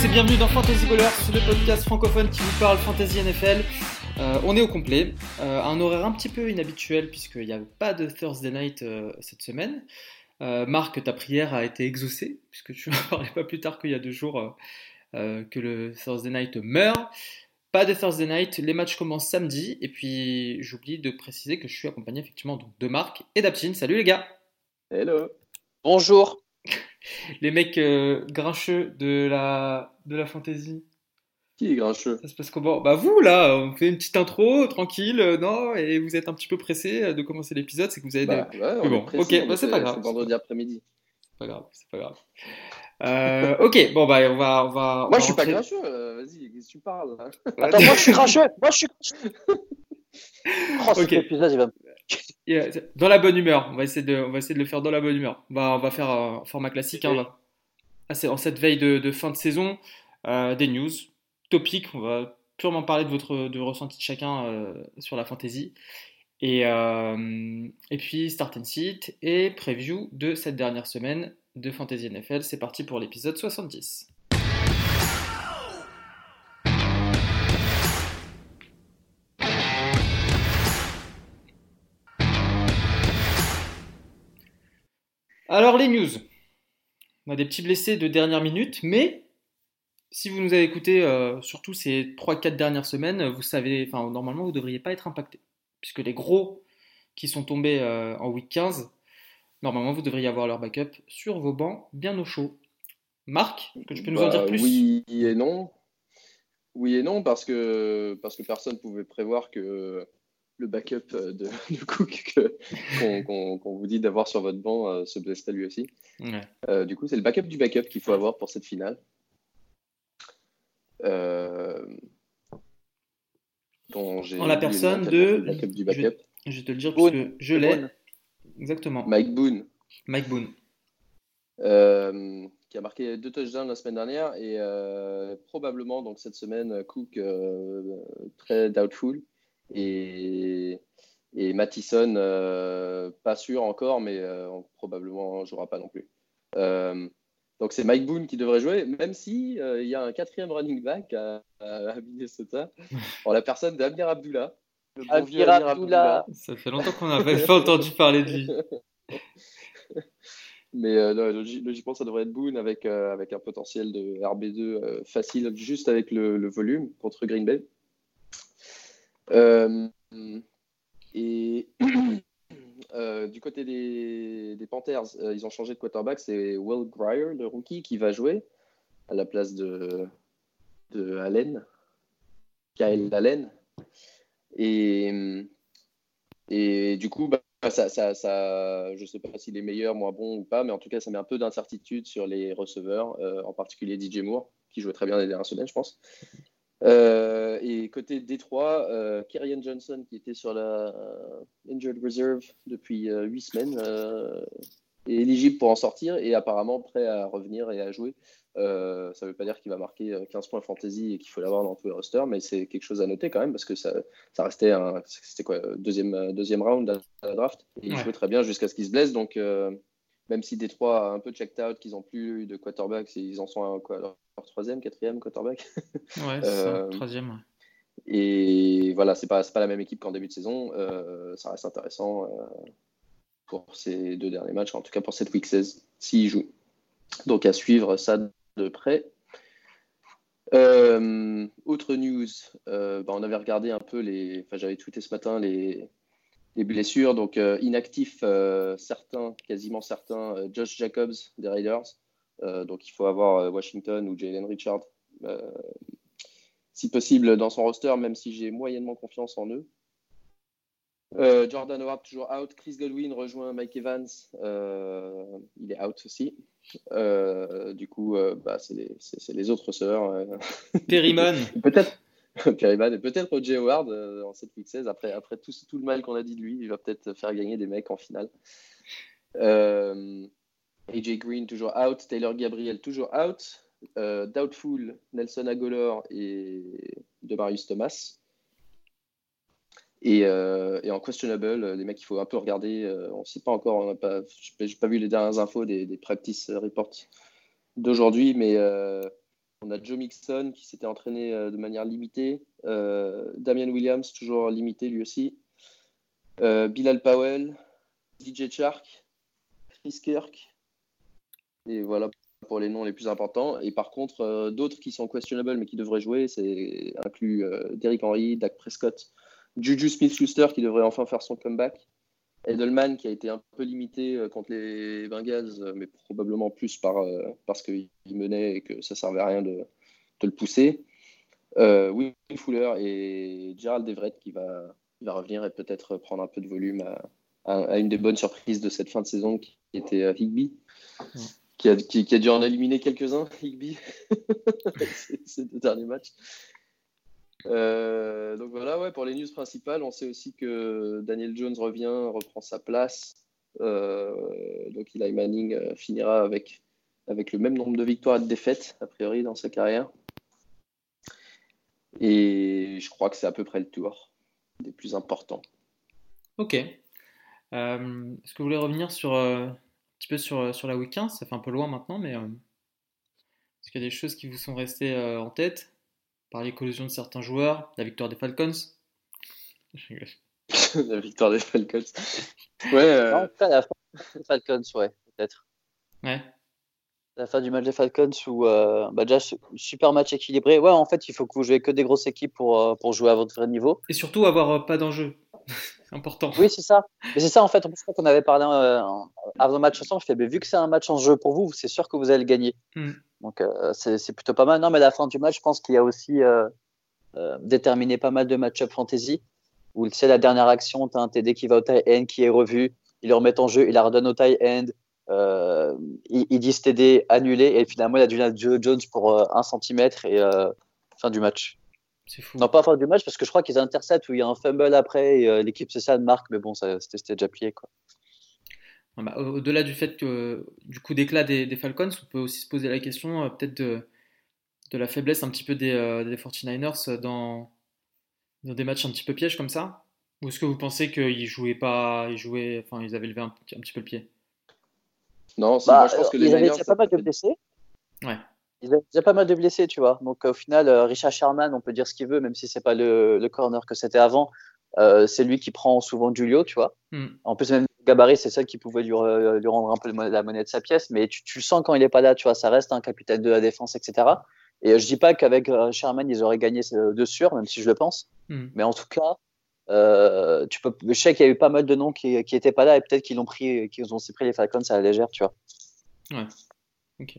Tous et bienvenue dans Fantasy Ballers, le podcast francophone qui vous parle Fantasy NFL. Euh, on est au complet, euh, un horaire un petit peu inhabituel puisqu'il n'y a pas de Thursday night euh, cette semaine. Marc, ta prière a été exaucée puisque tu m'as parlé pas plus tard qu'il y a deux jours que le Thursday night meurt. Pas de Thursday night, les matchs commencent samedi et puis j'oublie de préciser que je suis accompagné effectivement de Marc et d'Aptine. Salut les gars Hello Bonjour les mecs grincheux de la, de la fantasy. Qui est grincheux? Ça se passe comment? Bah vous là, on fait une petite intro tranquille, euh, non Et vous êtes un petit peu pressé euh, de commencer l'épisode, c'est que vous avez. Bah, des... ouais, bon, ok, bah, c'est pas grave. vendredi après-midi. C'est pas grave, c'est pas grave. Euh, ok, bon bah on va, on va. Moi je suis pas grincheux. Vas-y, qu'est-ce que tu parles Attends, moi je suis grincheux. Moi je suis. oh, cet épisode il va dans la bonne humeur. On va essayer de, le faire dans la bonne humeur. On va, faire un format classique. Hein, en cette veille de, fin de saison, euh, des news, topics. On va purement parler de votre ressenti de chacun euh, sur la fantasy. Et, euh, et puis start and sit et preview de cette dernière semaine de Fantasy NFL. C'est parti pour l'épisode 70. Alors les news. On a des petits blessés de dernière minute, mais si vous nous avez écouté euh, surtout ces 3-4 dernières semaines, vous savez, enfin normalement vous ne devriez pas être impacté. Puisque les gros qui sont tombés euh, en week 15, normalement vous devriez avoir leur backup sur vos bancs bien au chaud. Marc, que tu peux nous en dire bah, plus? Oui et non. Oui et non, parce que, parce que personne ne pouvait prévoir que le backup euh, de, Cook qu'on vous dit d'avoir sur votre banc euh, se blesse lui aussi. Euh, du coup, c'est le backup du backup qu'il faut avoir pour cette finale. en la personne de. Backup du backup. Je, vais te le dire parce que je l'ai. Exactement. Mike Boone. Mike Boone. qui a marqué deux touchdowns la semaine dernière et probablement donc cette semaine Cook très doubtful et, et Mattison, euh, pas sûr encore, mais euh, probablement ne jouera pas non plus. Euh, donc c'est Mike Boone qui devrait jouer, même si il y a un quatrième running back à, Minnesota, en la personne d'Amir Abdullah. Amir Abdullah. Ça fait longtemps qu'on n'a pas entendu parler de lui. Mais logiquement, ça devrait être Boone avec, avec un potentiel de RB2 facile, juste avec le, le, volume contre Green Bay. Euh, et euh, du côté des, Panthers, euh, ils ont changé de quarterback. C'est Will Grier, le rookie, qui va jouer à la place de, Allen, Kyle Allen. Et, du coup, bah, je ne sais pas s'il est meilleur, moins bon ou pas, mais en tout cas, ça met un peu d'incertitude sur les receveurs, en particulier DJ Moore, qui jouait très bien les dernières semaines, je pense. Euh, et côté Détroit, euh, Kerryon Johnson, qui était sur la euh, Injured Reserve depuis 8 semaines, est éligible pour en sortir et apparemment prêt à revenir et à jouer. ça ne veut pas dire qu'il va marquer 15 points fantasy et qu'il faut l'avoir dans tous les rosters, mais c'est quelque chose à noter quand même parce que ça, ça restait un c'était quoi, deuxième, deuxième round à la draft et il jouait très bien jusqu'à ce qu'il se blesse. Donc, même si Détroit a un peu checked out, qu'ils n'ont plus eu de quarterback, ils en sont à quoi, leur, troisième, quatrième quarterback. Ouais, euh, troisième. Et voilà, c'est pas, pas la même équipe qu'en début de saison. Euh, ça reste intéressant euh, pour ces deux derniers matchs, en tout cas pour cette week 16, s'ils jouent. Donc à suivre ça de près. autre news, bah, on avait regardé un peu les. Enfin, j'avais tweeté ce matin les, les blessures. Donc, euh, inactifs, euh, certains, quasiment certains, Josh Jacobs des Raiders. Donc, il faut avoir Washington ou Jalen Richard, si possible, dans son roster, même si j'ai moyennement confiance en eux. Jordan Howard toujours out. Chris Godwin rejoint Mike Evans. il est out aussi. du coup, bah, c'est les, les, autres sœurs. Perryman. Peut-être. et peut-être Roger Howard euh, en cette week 16. Après, après tout, tout le mal qu'on a dit de lui, il va peut-être faire gagner des mecs en finale. Euh, AJ Green toujours out, Taylor Gabriel toujours out, euh, Doubtful, Nelson Agolor et Demarius Thomas. Et, et, en questionable, les mecs, il faut un peu regarder. on ne sait pas encore, on pas, j'ai pas vu les dernières infos des, practice reports d'aujourd'hui, mais On a Joe Mixon qui s'était entraîné de manière limitée. Damien Williams, toujours limité lui aussi. Bilal Powell, DJ Shark, Chris Kirk. Et voilà pour les noms les plus importants. Et par contre, d'autres qui sont questionable mais qui devraient jouer, c'est inclus Derrick Henry, Dak Prescott, Juju Smith-Schuster qui devrait enfin faire son comeback. Edelman qui a été un peu limité euh, contre les Bengals, euh, mais probablement plus par, euh, parce qu'il menait et que ça servait à rien de, le pousser. Will Fuller et Gerald Everett qui va, va revenir et peut-être prendre un peu de volume à, une des bonnes surprises de cette fin de saison qui était Higby, qui, a, dû en éliminer quelques-uns, Higby, ces deux derniers matchs. Euh, donc voilà, ouais, pour les news principales, on sait aussi que Daniel Jones revient, reprend sa place. Euh, donc Eli Manning euh, finira avec, le même nombre de victoires et de défaites, a priori, dans sa carrière. Et je crois que c'est à peu près le tour des plus importants. Ok. Est-ce que vous voulez revenir sur, petit peu sur, sur la week 15 Ça fait un peu loin maintenant, mais est-ce qu'il y a des choses qui vous sont restées en tête? Par les collisions de certains joueurs, la victoire des Falcons? la victoire des Falcons. Ouais. Euh... la fin des Falcons, ouais, peut-être. Ouais. La fin du match des Falcons où euh, bah déjà super match équilibré. Ouais, en fait, il faut que vous jouez que des grosses équipes pour, euh, pour jouer à votre vrai niveau. Et surtout avoir euh, pas d'enjeu. important. Oui, c'est ça. Mais c'est ça en fait. En plus, quand on avait parlé avant le match ensemble, je fais, mais vu que c'est un match en jeu pour vous, c'est sûr que vous allez le gagner. Hmm. Donc euh, c'est plutôt pas mal. Non, mais à la fin du match, je pense qu'il y a aussi euh, euh, déterminé pas mal de match-up fantasy où c'est la dernière action, tu as un TD qui va au tie end qui est revu, il le remet en jeu, il la redonne au tie end, il, dit TD annulé et finalement il a du Joe Jones pour un centimètre et fin du match. C'est fou. Non, pas fin du match parce que je crois qu'ils interceptent où il y a un fumble après et l'équipe c'est ça marque, mais bon, c'était déjà plié quoi. Bah, au-delà du fait que du coup d'éclat des, Falcons, on peut aussi se poser la question euh, peut-être de, de, la faiblesse un petit peu des, euh, des 49ers dans, dans, des matchs un petit peu pièges comme ça? Ou est-ce que vous pensez qu'ils jouaient pas, ils jouaient, enfin ils avaient levé un, petit peu le pied? Non, bah, moi, je pense que les ils avaient déjà pas mal de blessés. Ouais. Ils avaient déjà pas mal de blessés, tu vois. Donc au final, euh, Richard Sherman, on peut dire ce qu'il veut, même si c'est pas le, le corner que c'était avant. c'est lui qui prend souvent Julio, tu vois. Hmm. En plus, même gabarit, c'est celle qui pouvait lui, lui, rendre un peu la monnaie de sa pièce, mais tu, tu sens quand il n'est pas là, tu vois, ça reste un capitaine de la défense, etc. Et je dis pas qu'avec euh, Sherman, ils auraient gagné de sûr, même si je le pense. Hmm. Mais en tout cas, euh, tu peux, je sais qu'il y a eu pas mal de noms qui n'étaient pas là et peut-être qu'ils ont pris, qu'ils ont pris les Falcons à la légère, tu vois. Ouais. Ok.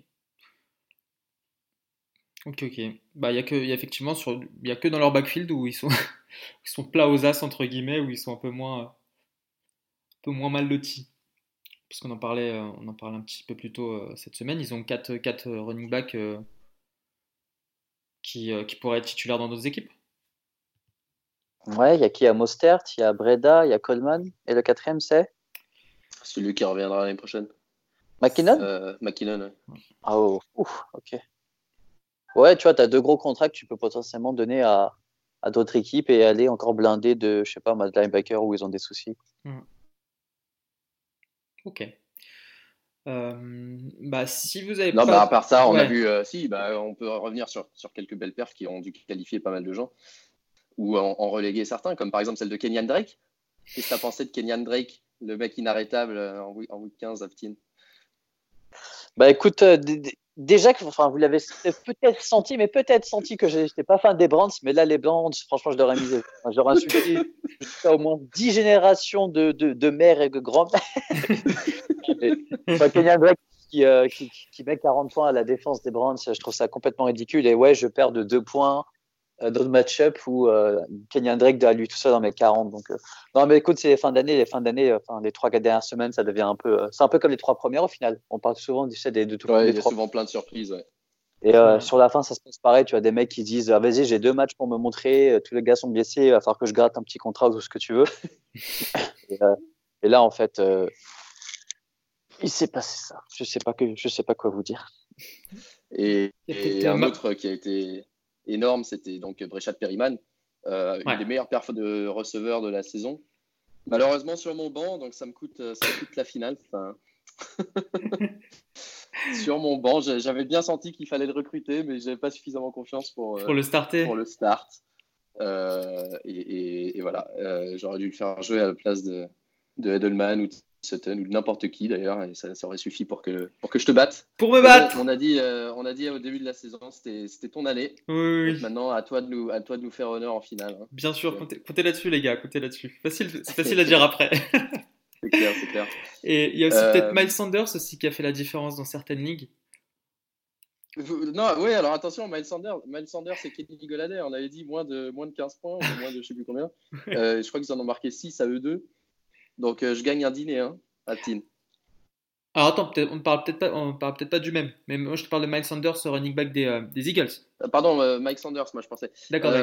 Ok, ok. Bah, il y a que, y a effectivement sur, il y a que dans leur backfield où ils sont, ils sont plats aux as entre guillemets, où ils sont un peu moins, peu moins mal lotis. Puisqu'on en parlait, euh, on en parlait un petit peu plus tôt euh, cette semaine. Ils ont 4, 4 euh, running backs qui, qui pourraient être titulaires dans d'autres équipes. Ouais, il y a qui? Il y a Mostert, il y a Breda, il y a Coleman. Et le quatrième, c'est? Celui qui reviendra l'année prochaine. McKinnon? McKinnon, Ah, oh, ouf, ok. Ouais, tu vois, tu as deux gros contrats que tu peux potentiellement donner à, à d'autres équipes et aller encore blinder de, je sais pas, de linebacker où ils ont des soucis. Hmm. Ok. Euh, bah, si vous avez non, bah, à part ça, on a vu, euh, si, bah, on peut revenir sur, sur, quelques belles perfs qui ont dû qualifier pas mal de gens ou en, reléguer certains, comme par exemple celle de Kenyan Drake. Qu'est-ce que tu as pensé de Kenyan Drake, le mec inarrêtable euh, en, en week 15 à Bah écoute, déjà que enfin, vous l'avez peut-être senti, mais peut-être senti que je n'étais pas fan des Brands, mais là, les Brands, franchement, je leur ai mis, j'aurais insulté au moins 10 générations de, de, de mères et de grands-mères. Kenyan Drake qui, euh, qui, qui, met 40 points à la défense des Brands, je trouve ça complètement ridicule. Et ouais, je perds de 2 points d'autres match-up où euh, Kenyan Drake doit lui tout ça dans mes 40. Donc, euh, non, mais écoute, c'est les fins d'année, les fins d'année, enfin, les 3-4 dernières semaines, ça devient un peu. c'est un peu comme les trois premières au final. On parle souvent du de, de tout ouais, Il y a souvent plein de surprises. Ouais. Et sur la fin, ça se passe pareil. Tu as des mecs qui disent ah, Vas-y, j'ai deux matchs pour me montrer. Tous les gars sont blessés. Il va falloir que je gratte un petit contrat ou ce que tu veux. et, là, en fait, il s'est passé ça. Je sais pas que je sais pas quoi vous dire. Et, et un autre qui a été énorme, c'était donc Brechat Perryman, euh, une des meilleures perfs de receveur de la saison. Malheureusement sur mon banc, donc ça me coûte, ça coûte la finale. sur mon banc. J'avais bien senti qu'il fallait le recruter, mais j'avais pas suffisamment confiance pour, pour le starter. Pour le start. et, voilà, j'aurais dû le faire jouer à la place de, de Edelman ou Sutton ou n'importe qui d'ailleurs, et ça, aurait suffi pour que, pour que je te batte. Pour me battre on, a dit, euh, on a dit au début de la saison, c'était ton année. Oui, Maintenant, à toi, de nous, à toi de nous faire honneur en finale. Hein. Bien sûr, comptez, là-dessus, les gars, comptez là-dessus. Facile, c'est facile à dire après. c'est clair, c'est clair. Et il y a aussi peut-être euh, Miles Sanders aussi qui a fait la différence dans certaines ligues. Non, oui, alors attention, Miles Sanders, Miles Sanders et Kenny Goladay, on avait dit moins de, moins de 15 points, moins de je sais plus combien. Euh, je crois qu'ils en ont marqué 6 à eux deux. Donc euh, je gagne un dîner hein, à Tin. Alors attends, on ne parle peut-être pas, on parle peut-être pas du même. Mais moi je te parle de Mike Sanders, running back des, euh, des Eagles. Euh, pardon, Mike Sanders, moi je pensais. D'accord.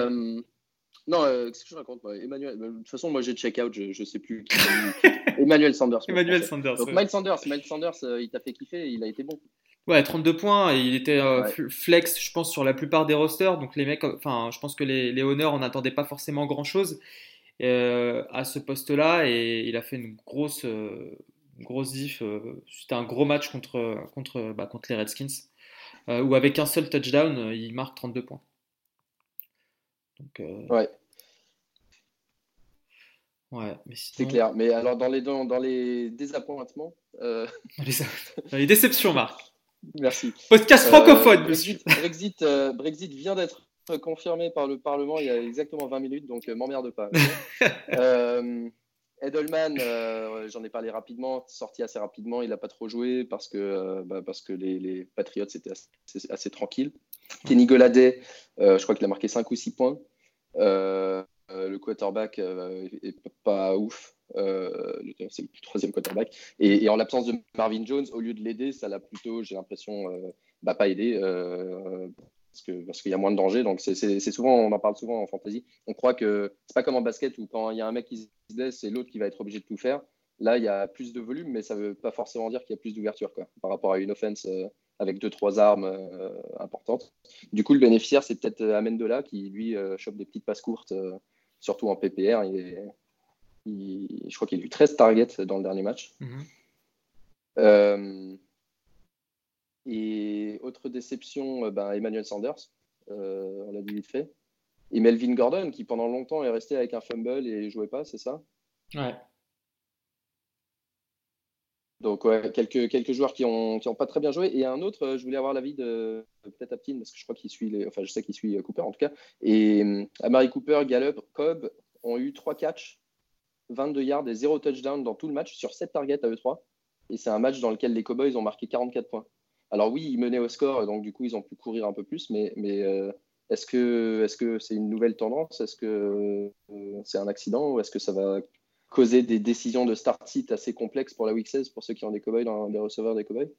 non, qu'est-ce que je raconte Emmanuel. De toute façon, moi j'ai check out, je, ne sais plus. Emmanuel Sanders. Emmanuel Sanders. Donc Mike Sanders, Mike Sanders, il t'a fait kiffer, il a été bon. Ouais, 32 points, et il était flex, je pense, sur la plupart des rosters. Donc les mecs, enfin, je pense que les, les honneurs, on n'attendait pas forcément grand chose. Euh, à ce poste-là et il a fait une grosse, euh, grosse diff. Euh, c'était un gros match contre, contre, bah, contre les Redskins où avec un seul touchdown, il marque 32 points. Donc, ouais. Ouais, mais C'est clair. Mais alors, dans les, dans, dans les désappointements. les, déceptions, Marc. Merci. Podcast francophone, Brexit, Brexit, Brexit, vient d'être confirmé par le Parlement il y a exactement 20 minutes, donc euh, m'emmerde pas. euh, Edelman, euh, j'en ai parlé rapidement, sorti assez rapidement, il n'a pas trop joué parce que, euh, bah, parce que les, les Patriots étaient assez, tranquilles. Kenny Goladay, je crois qu'il a marqué 5 ou 6 points. le quarterback est pas ouf. c'est le troisième quarterback. Et, en l'absence de Marvin Jones, au lieu de l'aider, ça l'a plutôt, j'ai l'impression, bah, pas aidé parce que parce qu'il y a moins de danger. Donc c'est souvent, on en parle souvent en fantasy. On croit que c'est pas comme en basket où quand il y a un mec qui se laisse, c'est l'autre qui va être obligé de tout faire. Là, il y a plus de volume, mais ça veut pas forcément dire qu'il y a plus d'ouverture par rapport à une offense euh, avec deux trois armes euh, importantes. Du coup, le bénéficiaire, c'est peut-être euh, Amendola qui lui chope des petites passes courtes, surtout en PPR. Il je crois qu'il a eu 13 targets dans le dernier match. Mm-hmm. Et autre déception, euh, ben, Emmanuel Sanders, euh, on l'a dit vite fait. Et Melvin Gordon, qui pendant longtemps est resté avec un fumble et jouait pas, c'est ça? Ouais. Donc, ouais, quelques, quelques joueurs qui n'ont qui ont pas très bien joué. Et un autre, euh, je voulais avoir l'avis de peut-être Aptin, parce que je crois qu'il suit, les, enfin, je sais qu'il suit Cooper en tout cas. Et Amari Cooper, Gallup, Cobb ont eu 3 catchs, 22 yards et 0 touchdown dans tout le match sur 7 targets à eux 3. Et c'est un match dans lequel les Cowboys ont marqué 44 points. Alors oui, ils menaient au score, donc du coup, ils ont pu courir un peu plus, mais, mais euh, est-ce que c'est -ce c'est une nouvelle tendance? Est-ce que euh, c'est un accident ou est-ce que ça va causer des décisions de start-sit assez complexes pour la Week 16 pour ceux qui ont des cowboys, dans, des receveurs des cowboys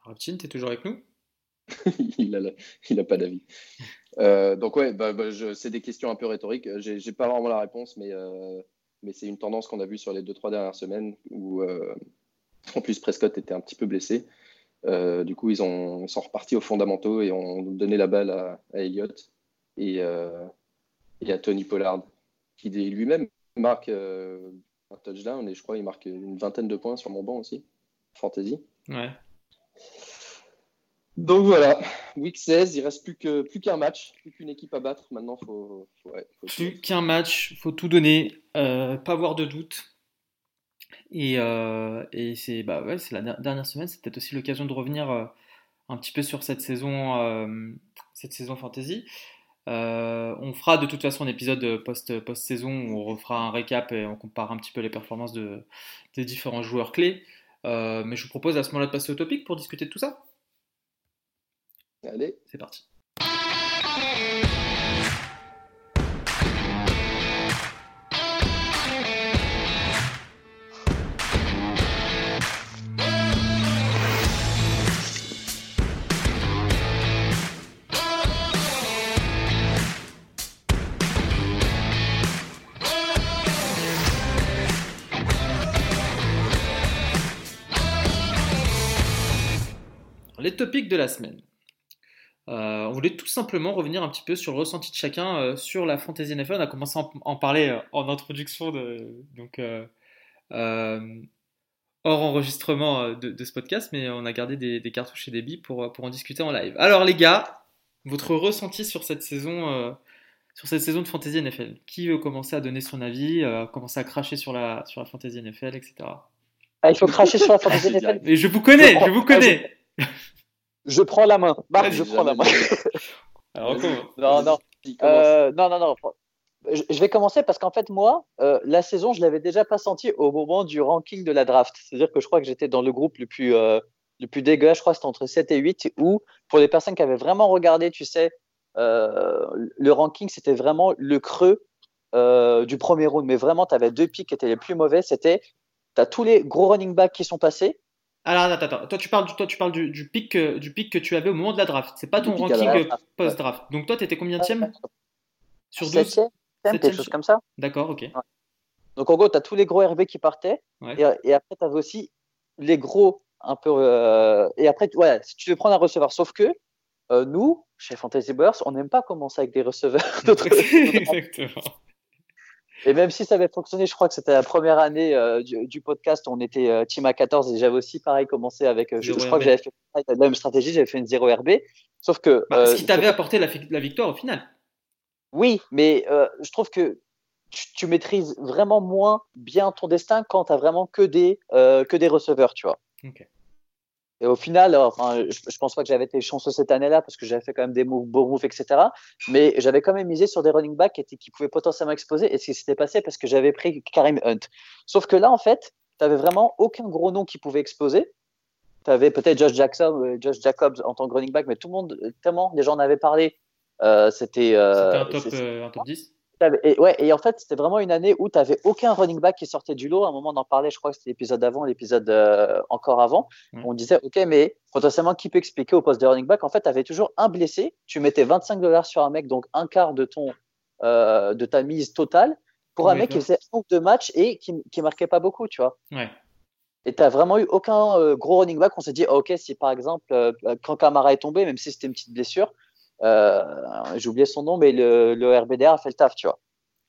Raptine, tu es toujours avec nous? Il a pas d'avis. Euh, donc ouais, bah, bah, c'est des questions un peu rhétoriques. J'ai pas vraiment la réponse, mais, mais c'est une tendance qu'on a vue sur les 2-3 dernières semaines où en plus, Prescott était un petit peu blessé. Euh, du coup, ils, ont, sont repartis aux fondamentaux et ont donné la balle à, Elliott euh, et, à Tony Pollard, qui lui-même marque euh, un touchdown et je crois qu'il marque une vingtaine de points sur mon banc aussi. Fantasy. Ouais. Donc voilà, week 16, il reste plus que plus qu'un match, plus qu'une équipe à battre. Maintenant, faut, faut, plus qu'un match, faut tout donner, pas avoir de doute. Et, euh, et c'est bah ouais, la dernière semaine, c'est peut-être aussi l'occasion de revenir euh, un petit peu sur cette saison, euh, cette saison fantasy. on fera de toute façon un épisode post, post-saison où on refera un récap et on compare un petit peu les performances de, des différents joueurs clés. mais je vous propose à ce moment-là de passer au topic pour discuter de tout ça. Allez, c'est parti. Les topics de la semaine. Euh, on voulait tout simplement revenir un petit peu sur le ressenti de chacun euh, sur la Fantasy NFL. On a commencé à en, parler euh, en introduction. De, donc, hors enregistrement de, ce podcast, mais on a gardé des, cartouches et des billes pour, pour en discuter en live. Alors les gars, votre ressenti sur cette saison, sur cette saison de Fantasy NFL Qui veut commencer à donner son avis, commencer à cracher sur la, sur la Fantasy NFL, etc. Ah, il faut cracher sur la Fantasy NFL. Mais je vous connais, je, vous connais. je... prends la main. Marc, je prends la main. Alors, non, non. Euh, non, non, non. Je vais commencer parce qu'en fait, moi, euh, la saison, je l'avais déjà pas senti au moment du ranking de la draft. C'est-à-dire que je crois que j'étais dans le groupe le plus, euh, le plus dégueulasse. Je crois que c'était entre 7 et 8. Où, pour les personnes qui avaient vraiment regardé, tu sais, le ranking, c'était vraiment le creux du premier round. Mais vraiment, tu avais deux pics qui étaient les plus mauvais. C'était, tu as tous les gros running backs qui sont passés. Alors, attends, attends. Toi, tu parles, du, toi, tu parles du, du, pic, du pic que tu avais au moment de la draft. C'est pas ton ranking post-draft. Donc, toi, tu étais combien de Sur 12 quelque chose comme ça. D'accord, ok. Donc, en gros, tu as tous les gros RB qui partaient. Et, après, tu avais aussi les gros un peu. Euh, et après, ouais, si tu veux prendre un receveur, sauf que euh, nous, chez Fantasy Burst, on n'aime pas commencer avec des receveurs. Exactement. Et même si ça avait fonctionné, je crois que c'était la première année euh, du, podcast, on était euh, team à 14 et j'avais aussi pareil commencé avec, euh, je, crois que j'avais fait la même stratégie, j'avais fait une 0 RB. Sauf que. Bah, ce qui t'avait apporté la, la, victoire au final. Oui, mais je trouve que tu, maîtrises vraiment moins bien ton destin quand tu as vraiment que des, que des receveurs, tu vois. Ok. Et au final, enfin, je, je pense pas que j'avais été chanceux cette année-là parce que j'avais fait quand même des moves, beaux moves, etc. Mais j'avais quand même misé sur des running backs qui, qui pouvaient potentiellement exploser. Et ce qui s'était passé parce que j'avais pris Karim Hunt. Sauf que là, en fait, tu avais vraiment aucun gros nom qui pouvait exploser. Tu avais peut-être Josh Jackson, euh, Josh Jacobs en tant que running back, mais tout le monde, tellement les gens en avaient parlé. Euh, c'était euh, un, euh, un top 10 et, ouais, et en fait, c'était vraiment une année où tu n'avais aucun running back qui sortait du lot. À un moment, on en parlait, je crois que c'était l'épisode avant, l'épisode euh, encore avant. On disait, OK, mais potentiellement, qui peut expliquer au poste de running back En fait, tu avais toujours un blessé. Tu mettais 25 dollars sur un mec, donc un quart de, ton, euh, de ta mise totale, pour un mec qui faisait un ou deux matchs et qui ne marquait pas beaucoup, tu vois. Ouais. Et tu n'as vraiment eu aucun euh, gros running back. On s'est dit, OK, si par exemple, quand Kamara est tombé, même si c'était une petite blessure, j'ai oublié son nom, mais le, le, RBDR a fait le taf, tu vois.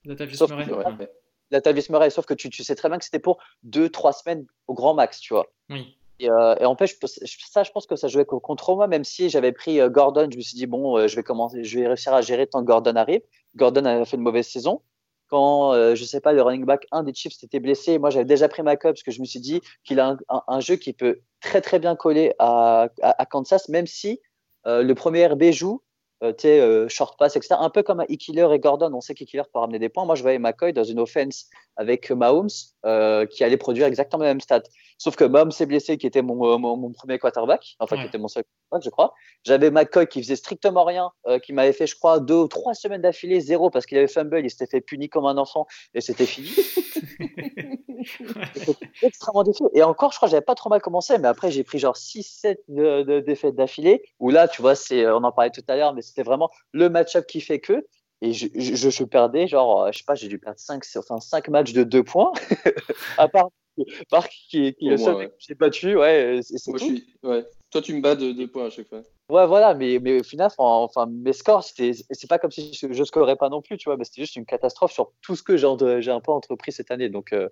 Latavius Murray. Latavius Murray, sauf que tu, tu, sais très bien que c'était pour 2-3 semaines au grand max, tu vois. Oui. Et, euh, et en fait, ça, je pense que ça jouait contre moi, même si j'avais pris euh, Gordon, je me suis dit, bon, euh, je vais commencer, je vais réussir à gérer tant que Gordon arrive. Gordon a fait une mauvaise saison. Quand, euh, je sais pas, le running back, un des Chiefs était blessé, moi j'avais déjà pris ma cup parce que je me suis dit qu'il a un, un, jeu qui peut très très bien coller à, à, à Kansas, même si le premier RB joue, euh, euh, short pass, etc. Un peu comme Ikiller et Gordon, on sait qu'Ikiller peut ramener des points. Moi, je voyais McCoy dans une offense avec Mahomes euh, qui allait produire exactement le même stat. Sauf que Mahomes s'est blessé, qui était mon, mon, premier quarterback, enfin qui était mon seul quarterback, je crois. J'avais McCoy qui faisait strictement rien, qui m'avait fait, je crois, deux ou trois semaines d'affilée, zéro, parce qu'il avait fumble, il s'était fait puni comme un enfant et c'était fini. extrêmement défait. Et encore, je crois que j'avais pas trop mal commencé, mais après, j'ai pris genre 6-7 de, défaites d'affilée, où là, tu vois, c'est, on en parlait tout à l'heure, mais c'était vraiment le match-up qui fait que. Et je, je, je, perdais, genre, je sais pas, j'ai dû perdre 5, enfin, 5 matchs de 2 points, à part Marc qui, est le seul j'ai battu. Ouais, c'est Moi, Je ouais. Toi, tu me bats de 2 points à chaque fois. Ouais, voilà, mais, mais au final, enfin, mes scores, c'est pas comme si je, je scorais pas non plus, tu vois, mais c'était juste une catastrophe sur tout ce que j'ai un peu entrepris cette année. Donc, euh,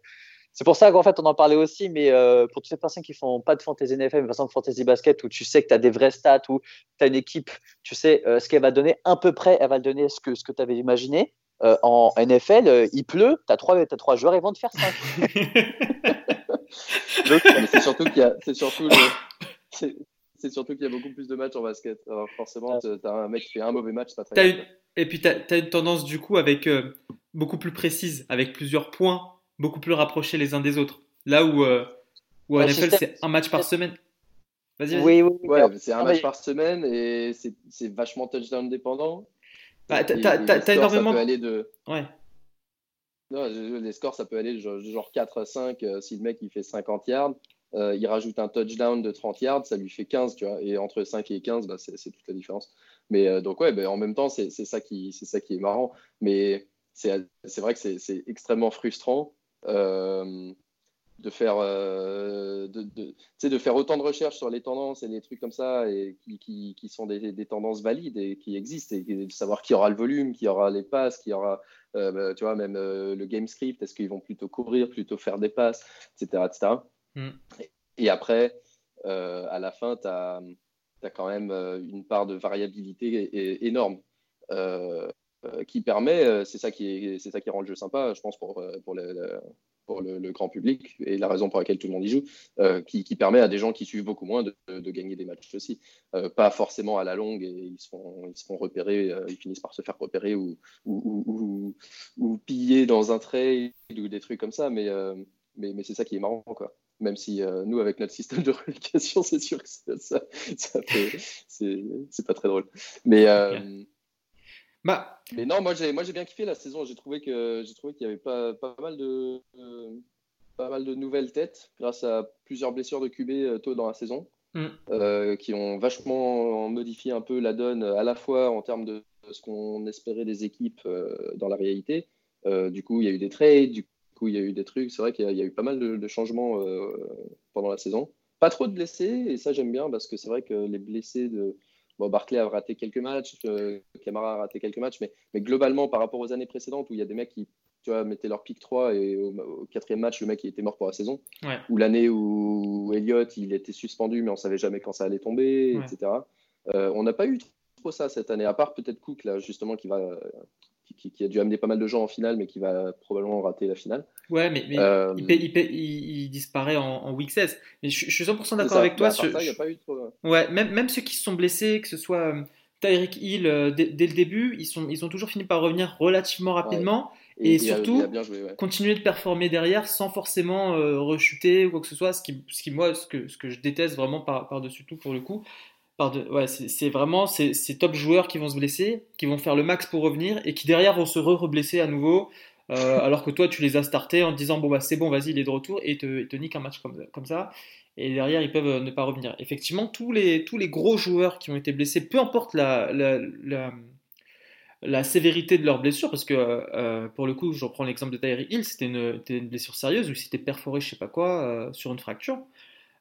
c'est pour ça qu'en fait, on en parlait aussi, mais euh, pour toutes ces personnes qui font pas de fantasy NFL, mais de fantasy basket, où tu sais que tu as des vrais stats, où tu as une équipe, tu sais euh, ce qu'elle va donner, à peu près, elle va donner ce que, ce que tu avais imaginé. Euh, en NFL, il pleut, tu as, trois, as trois joueurs, ils vont te faire cinq. c'est surtout qu'il y a, c'est surtout c'est surtout qu'il y a beaucoup plus de matchs en basket. Alors forcément, tu as un mec qui fait un mauvais match, pas très Et puis tu as, une tendance du coup avec beaucoup plus précise, avec plusieurs points beaucoup plus rapprochés les uns des autres. Là où, euh, où en NFL, c'est un match par semaine. Vas-y. Oui, oui, ouais, c'est un match par semaine et c'est vachement touchdown dépendant. Bah, t'as énormément. Ça peut aller de... Ouais. Non, les scores, ça peut aller genre, genre 4 à 5. Euh, si le mec il fait 50 yards, euh, il rajoute un touchdown de 30 yards, ça lui fait 15, tu vois. Et entre 5 et 15, bah, c'est toute la différence. Mais donc, ouais, bah, en même temps, c'est ça, qui, ça qui est marrant. Mais c'est vrai que c'est extrêmement frustrant euh, de faire euh, de, de, de, faire autant de recherches sur les tendances et les trucs comme ça et qui, qui, sont des, des, tendances valides et qui existent et de savoir qui aura le volume, qui aura les passes, qui aura euh, bah, tu vois même le game script, est-ce qu'ils vont plutôt courir, plutôt faire des passes, etc., etc. Mm. Et, après, à la fin, tu as, quand même une part de variabilité énorme. Qui permet, c'est ça qui c'est ça qui rend le jeu sympa, je pense pour pour le, pour le, grand public et la raison pour laquelle tout le monde y joue, euh, qui, permet à des gens qui suivent beaucoup moins de, gagner des matchs aussi. Euh, pas forcément à la longue et ils se font, ils se font repérer, euh, ils finissent par se faire repérer ou, ou, ou, piller dans un trade ou des trucs comme ça, mais, mais, mais c'est ça qui est marrant. quoi. Même si nous, avec notre système de relégation, c'est sûr que ça, ça, ça c'est pas très drôle. Mais. Bah. Mais non, moi j'ai, moi j'ai bien kiffé la saison. J'ai trouvé que j'ai trouvé qu'il y avait pas, pas mal de pas mal de nouvelles têtes grâce à plusieurs blessures de QB euh, tôt dans la saison, mm. euh, qui ont vachement modifié un peu la donne à la fois en termes de ce qu'on espérait des équipes euh, dans la réalité. du coup, il y a eu des trades, du coup, il y a eu des trucs. C'est vrai qu'il y, a eu pas mal de, de changements pendant la saison. Pas trop de blessés, et ça j'aime bien parce que c'est vrai que les blessés de Bon, Barclay a raté quelques matchs, euh, Camara a raté quelques matchs, mais, mais, globalement, par rapport aux années précédentes où il y a des mecs qui tu vois, mettaient leur pick 3 et au, quatrième match, le mec il était mort pour la saison, ou l'année où Elliott il était suspendu, mais on savait jamais quand ça allait tomber, etc. Euh, on n'a pas eu trop ça cette année, à part peut-être Cook, là, justement, qui va, qui, a dû amener pas mal de gens en finale, mais qui va probablement rater la finale. Ouais, mais, euh, il, disparaît en, week 16. Mais je, suis 100% d'accord avec toi. Sur, a pas eu trop... Ouais, même, même ceux qui se sont blessés, que ce soit euh, Tyreek Hill euh, dès, le début, ils, sont, ils ont toujours fini par revenir relativement rapidement. Et, surtout, continuer de performer derrière sans forcément rechuter ou quoi que ce soit. Ce qui, ce qui moi, ce que, ce que je déteste vraiment par-dessus tout pour le coup, c'est vraiment ces, top joueurs qui vont se blesser, qui vont faire le max pour revenir et qui derrière vont se re-reblesser à nouveau. Euh, alors que toi, tu les as startés en te disant bon, bah c'est bon, vas-y, il est de retour et te, te nique un match comme, ça. Et derrière, ils peuvent ne pas revenir. Effectivement, tous les, gros joueurs qui ont été blessés, peu importe la, sévérité de leur blessure, parce que euh, pour le coup, je reprends l'exemple de Tyree Hill, c'était une, blessure sérieuse, ou c'était perforé, je sais pas quoi, euh, sur une fracture.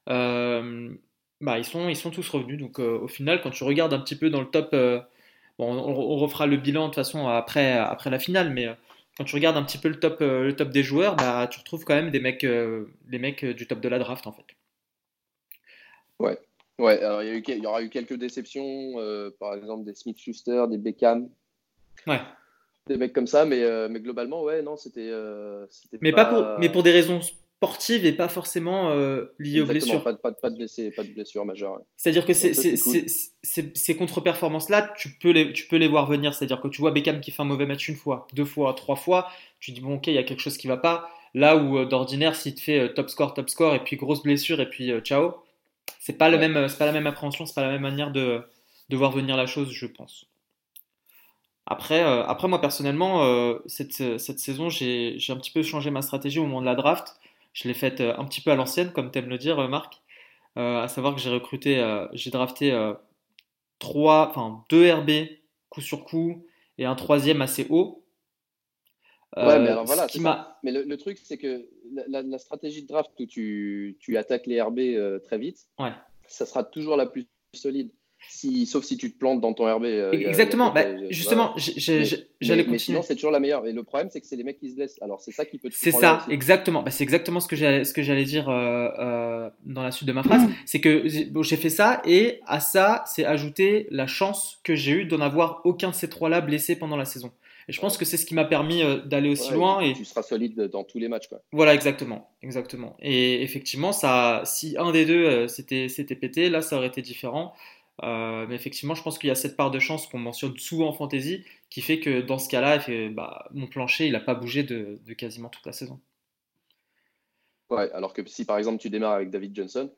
Euh, bah, ils, sont, ils sont tous revenus. Donc euh, au final, quand tu regardes un petit peu dans le top, euh, bon, on, refera le bilan de toute façon après, après la finale, mais euh, quand tu regardes un petit peu le top, le top des joueurs, bah, tu retrouves quand même des mecs, des mecs du top de la draft en fait. Ouais, ouais alors il y, y, aura eu quelques déceptions, par exemple des Smith Schuster, des Beckham. Ouais. Des mecs comme ça, mais, mais globalement, ouais, non, c'était. mais, pas... pour, mais pour des raisons sportive et pas forcément euh, liée aux blessures. Pas, pas, pas, de blessures, pas de blessures majeures. C'est-à-dire que ces contre-performances-là, tu peux, les, tu peux les voir venir. C'est-à-dire que tu vois Beckham qui fait un mauvais match une fois, deux fois, trois fois, tu dis bon ok, il y a quelque chose qui va pas. Là où euh, d'ordinaire, s'il te fait euh, top score, top score, et puis grosse blessure, et puis ciao, c'est pas, le même, pas la même appréhension, c'est pas la même manière de, de voir venir la chose, je pense. Après, après moi personnellement, cette, cette saison, j'ai un petit peu changé ma stratégie au moment de la draft. Je l'ai faite euh, un petit peu à l'ancienne, comme tu aimes le dire, euh, Marc. Euh, à savoir que j'ai recruté, j'ai drafté trois, enfin deux RB coup sur coup et un troisième assez haut. ouais, mais alors voilà. Mais le, truc, c'est que la, stratégie de draft où tu, tu attaques les RB très vite, ouais. ça sera toujours la plus solide sauf si tu te plantes dans ton RB. Euh, Exactement, bah, justement, j'allais continuer. sinon, c'est toujours la meilleure. Et le problème, c'est que c'est les mecs qui se blessent. Alors, c'est ça qui peut te C'est ça, exactement. Bah, c'est exactement ce que j'allais dire euh, euh, dans la suite de ma phrase. C'est que j'ai fait ça et à ça, c'est ajouter la chance que j'ai eu d'en avoir aucun de ces trois-là blessé pendant la saison. Et je pense que c'est ce qui m'a permis d'aller aussi loin. Et tu seras solide dans tous les matchs. Quoi. Voilà, exactement, exactement. Et effectivement, ça, si un des deux s'était pété, là, ça aurait été différent. Euh, mais effectivement, je pense qu'il y a cette part de chance qu'on mentionne souvent en fantasy qui fait que dans ce cas-là, bah, mon plancher, il n'a pas bougé de, quasiment toute la saison. Ouais, alors que si par exemple tu démarres avec David Johnson,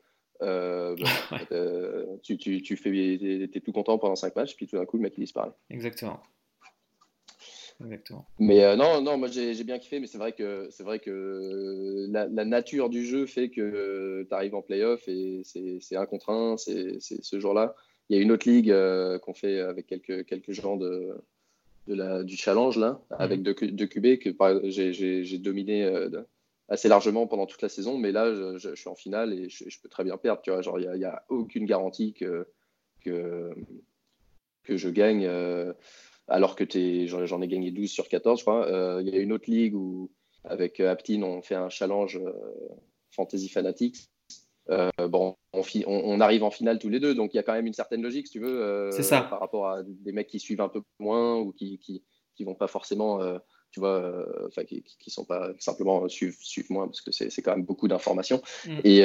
euh, bah, euh, tu, tu, tu, fais, es tout content pendant 5 matchs, puis tout d'un coup le mec il disparaît. Exactement. Exactement. Mais non, non, moi j'ai bien kiffé, mais c'est vrai que c'est vrai que la, nature du jeu fait que tu arrives en playoff et c'est un contre un, c'est ce jour-là. Il y a une autre ligue euh, qu'on fait avec quelques, quelques gens de, de la, du challenge, là, mhm. avec deux, deux QB que j'ai dominé euh, assez largement pendant toute la saison. Mais là, je, suis en finale et je, peux très bien perdre. Tu vois, genre, il n'y a, aucune garantie que, que, que je gagne. Euh, alors que j'en ai gagné 12 sur 14, je crois. Il y a une autre ligue où, avec Aptin, on fait un challenge Fantasy Fanatics. Bon, on, arrive en finale tous les deux, donc il y a quand même une certaine logique, si tu veux, ça. par rapport à des mecs qui suivent un peu moins ou qui, qui, qui vont pas forcément tu vois, enfin qui, qui, sont pas simplement suivent, suivent moins parce que c'est quand même beaucoup d'informations. Mm. Et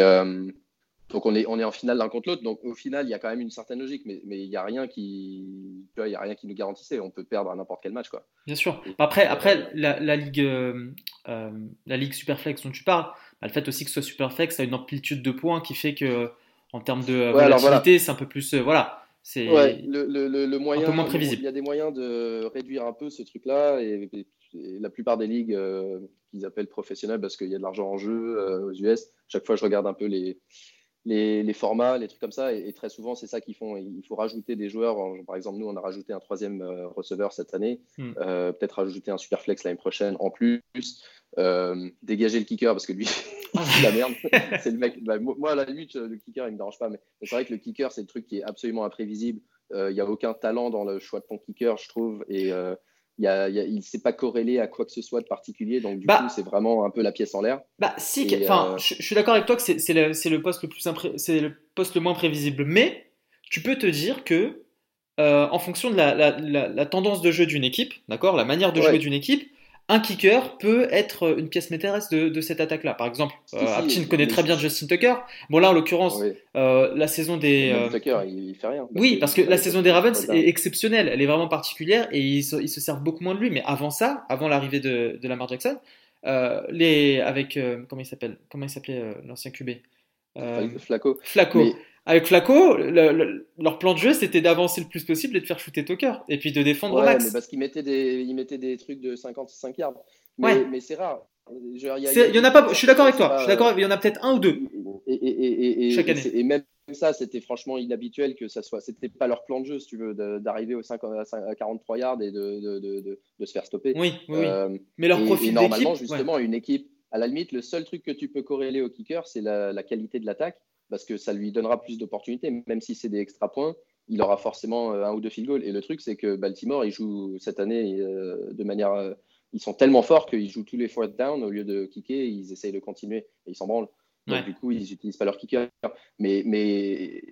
donc on est, on est en finale l'un contre l'autre. Donc au final, il y a quand même une certaine logique, mais, mais il n'y a rien qui, tu vois, il y a rien qui nous garantissait. On peut perdre à n'importe quel match, quoi. Bien sûr. après, après la, la ligue, euh, euh, la ligue Superflex dont tu parles, le fait aussi que ce soit Superflex a une amplitude de points qui fait que en termes de volatilité, c'est un peu plus, euh, voilà. C'est le, le, le, moyen, un peu moins prévisible. Il y a des moyens de réduire un peu ce truc-là et, la plupart des ligues qu'ils appellent professionnelles parce qu'il y a de l'argent en jeu aux US. Chaque fois, je regarde un peu les les, formats, les trucs comme ça. Et, très souvent, c'est ça qu'ils font. Il faut rajouter des joueurs. Par exemple, nous, on a rajouté un troisième euh, receveur cette année. Hmm. Euh, peut-être rajouter un super flex l'année prochaine en plus. Euh, dégager le kicker parce que lui, c'est la merde. c'est le mec. Bah, moi, à la limite, le kicker, il me dérange pas. Mais c'est vrai que le kicker, c'est le truc qui est absolument imprévisible. Il n'y a aucun talent dans le choix de ton kicker, je trouve. Et il ne s'est pas corrélé à quoi que ce soit de particulier, donc du bah coup, c'est vraiment un peu la pièce en l'air. Bah, si, enfin, euh, je, suis d'accord avec toi que c'est le, le, poste le plus c'est le poste le moins prévisible, mais tu peux te dire que euh, en fonction de la, la, la, tendance de jeu d'une équipe, d'accord, la manière de jouer d'une équipe, un kicker peut être une pièce maîtresse de, de cette attaque-là. Par exemple, euh, connaît très bien Justin Tucker. Bon là, en l'occurrence, euh, la saison des euh, Tucker, il fait rien. oui, parce que la saison des Ravens est exceptionnelle. Elle est vraiment particulière et ils se, ils se, servent beaucoup moins de lui. Mais avant ça, avant l'arrivée de, de Lamar Jackson, euh, les avec comment il s'appelle Comment il s'appelait l'ancien QB Flaco. Flaco. Avec Flaco, leur plan de jeu, c'était d'avancer le plus possible et de faire shooter Tucker. Et puis de défendre ouais, Max. Mais parce qu'ils mettaient, des, mettaient des trucs de 55 yards. Mais, mais c'est rare. Il y, en a pas, je suis d'accord avec toi. Je suis d'accord, il y en a peut-être un ou deux. Et, et, et, chaque année. Et même ça, c'était franchement inhabituel que ça soit. C'était pas leur plan de jeu, si tu veux, d'arriver au 5, à 43 yards et de, de, de, de, se faire stopper. Oui, oui. Euh, mais leur profil normalement, justement, une équipe, à la limite, le seul truc que tu peux corréler au kicker, c'est la, la, qualité de l'attaque parce que ça lui donnera plus d'opportunités, même si c'est des extra points. Il aura forcément euh, un ou deux field goals. Et le truc, c'est que Baltimore, il joue cette année euh, de manière ils sont tellement forts qu'ils jouent tous les fourth down au lieu de kicker, ils essayent de continuer et ils s'en branlent. Donc, du coup, ils n'utilisent pas leur kicker. Mais, mais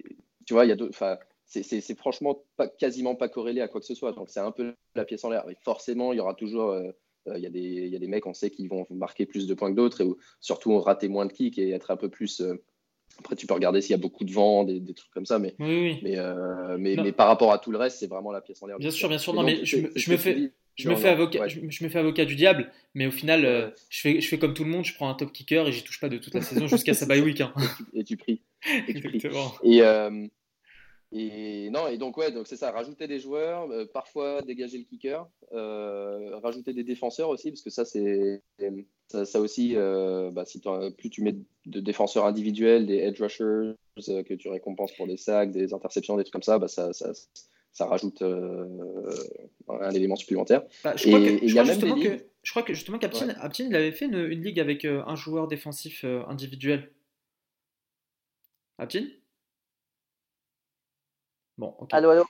tu vois, il y a c'est franchement pas, quasiment pas corrélé à quoi que ce soit. Donc, c'est un peu la pièce en l'air. forcément, il y aura toujours. Euh, euh, il, y a des, il y, a des mecs, on sait, qui vont marquer plus de points que d'autres et surtout rater moins de kicks et être un peu plus. Euh, après, tu peux regarder s'il y a beaucoup de vent, des, trucs comme ça, mais, mais, mais, mais, par rapport à tout le reste, c'est vraiment la pièce en l'air. Bien sûr, bien sûr. Non, mais je, me fais, je me, fais avocat, je, me fais avocat du diable, mais au final, euh, je, fais, je fais comme tout le monde, je prends un top kicker et j'y touche pas de toute la saison jusqu'à sa bye week. Hein. Et, tu, pries. Et, tu pries. et, euh, et, non, et donc, ouais, donc c'est ça, rajouter des joueurs, euh, parfois dégager le kicker, rajouter des défenseurs aussi, parce que ça, c'est ça, aussi, bah, si plus tu mets de défenseurs individuels, des edge rushers que tu récompenses pour des sacs, des interceptions, des trucs comme ça, bah, ça, ça ça rajoute euh, un élément supplémentaire. Bah, je, crois que, je, crois justement que, je crois que justement qu'Aptin il avait fait une, ligue avec euh, un joueur défensif euh, individuel. Aptin Bon. Allô, allô,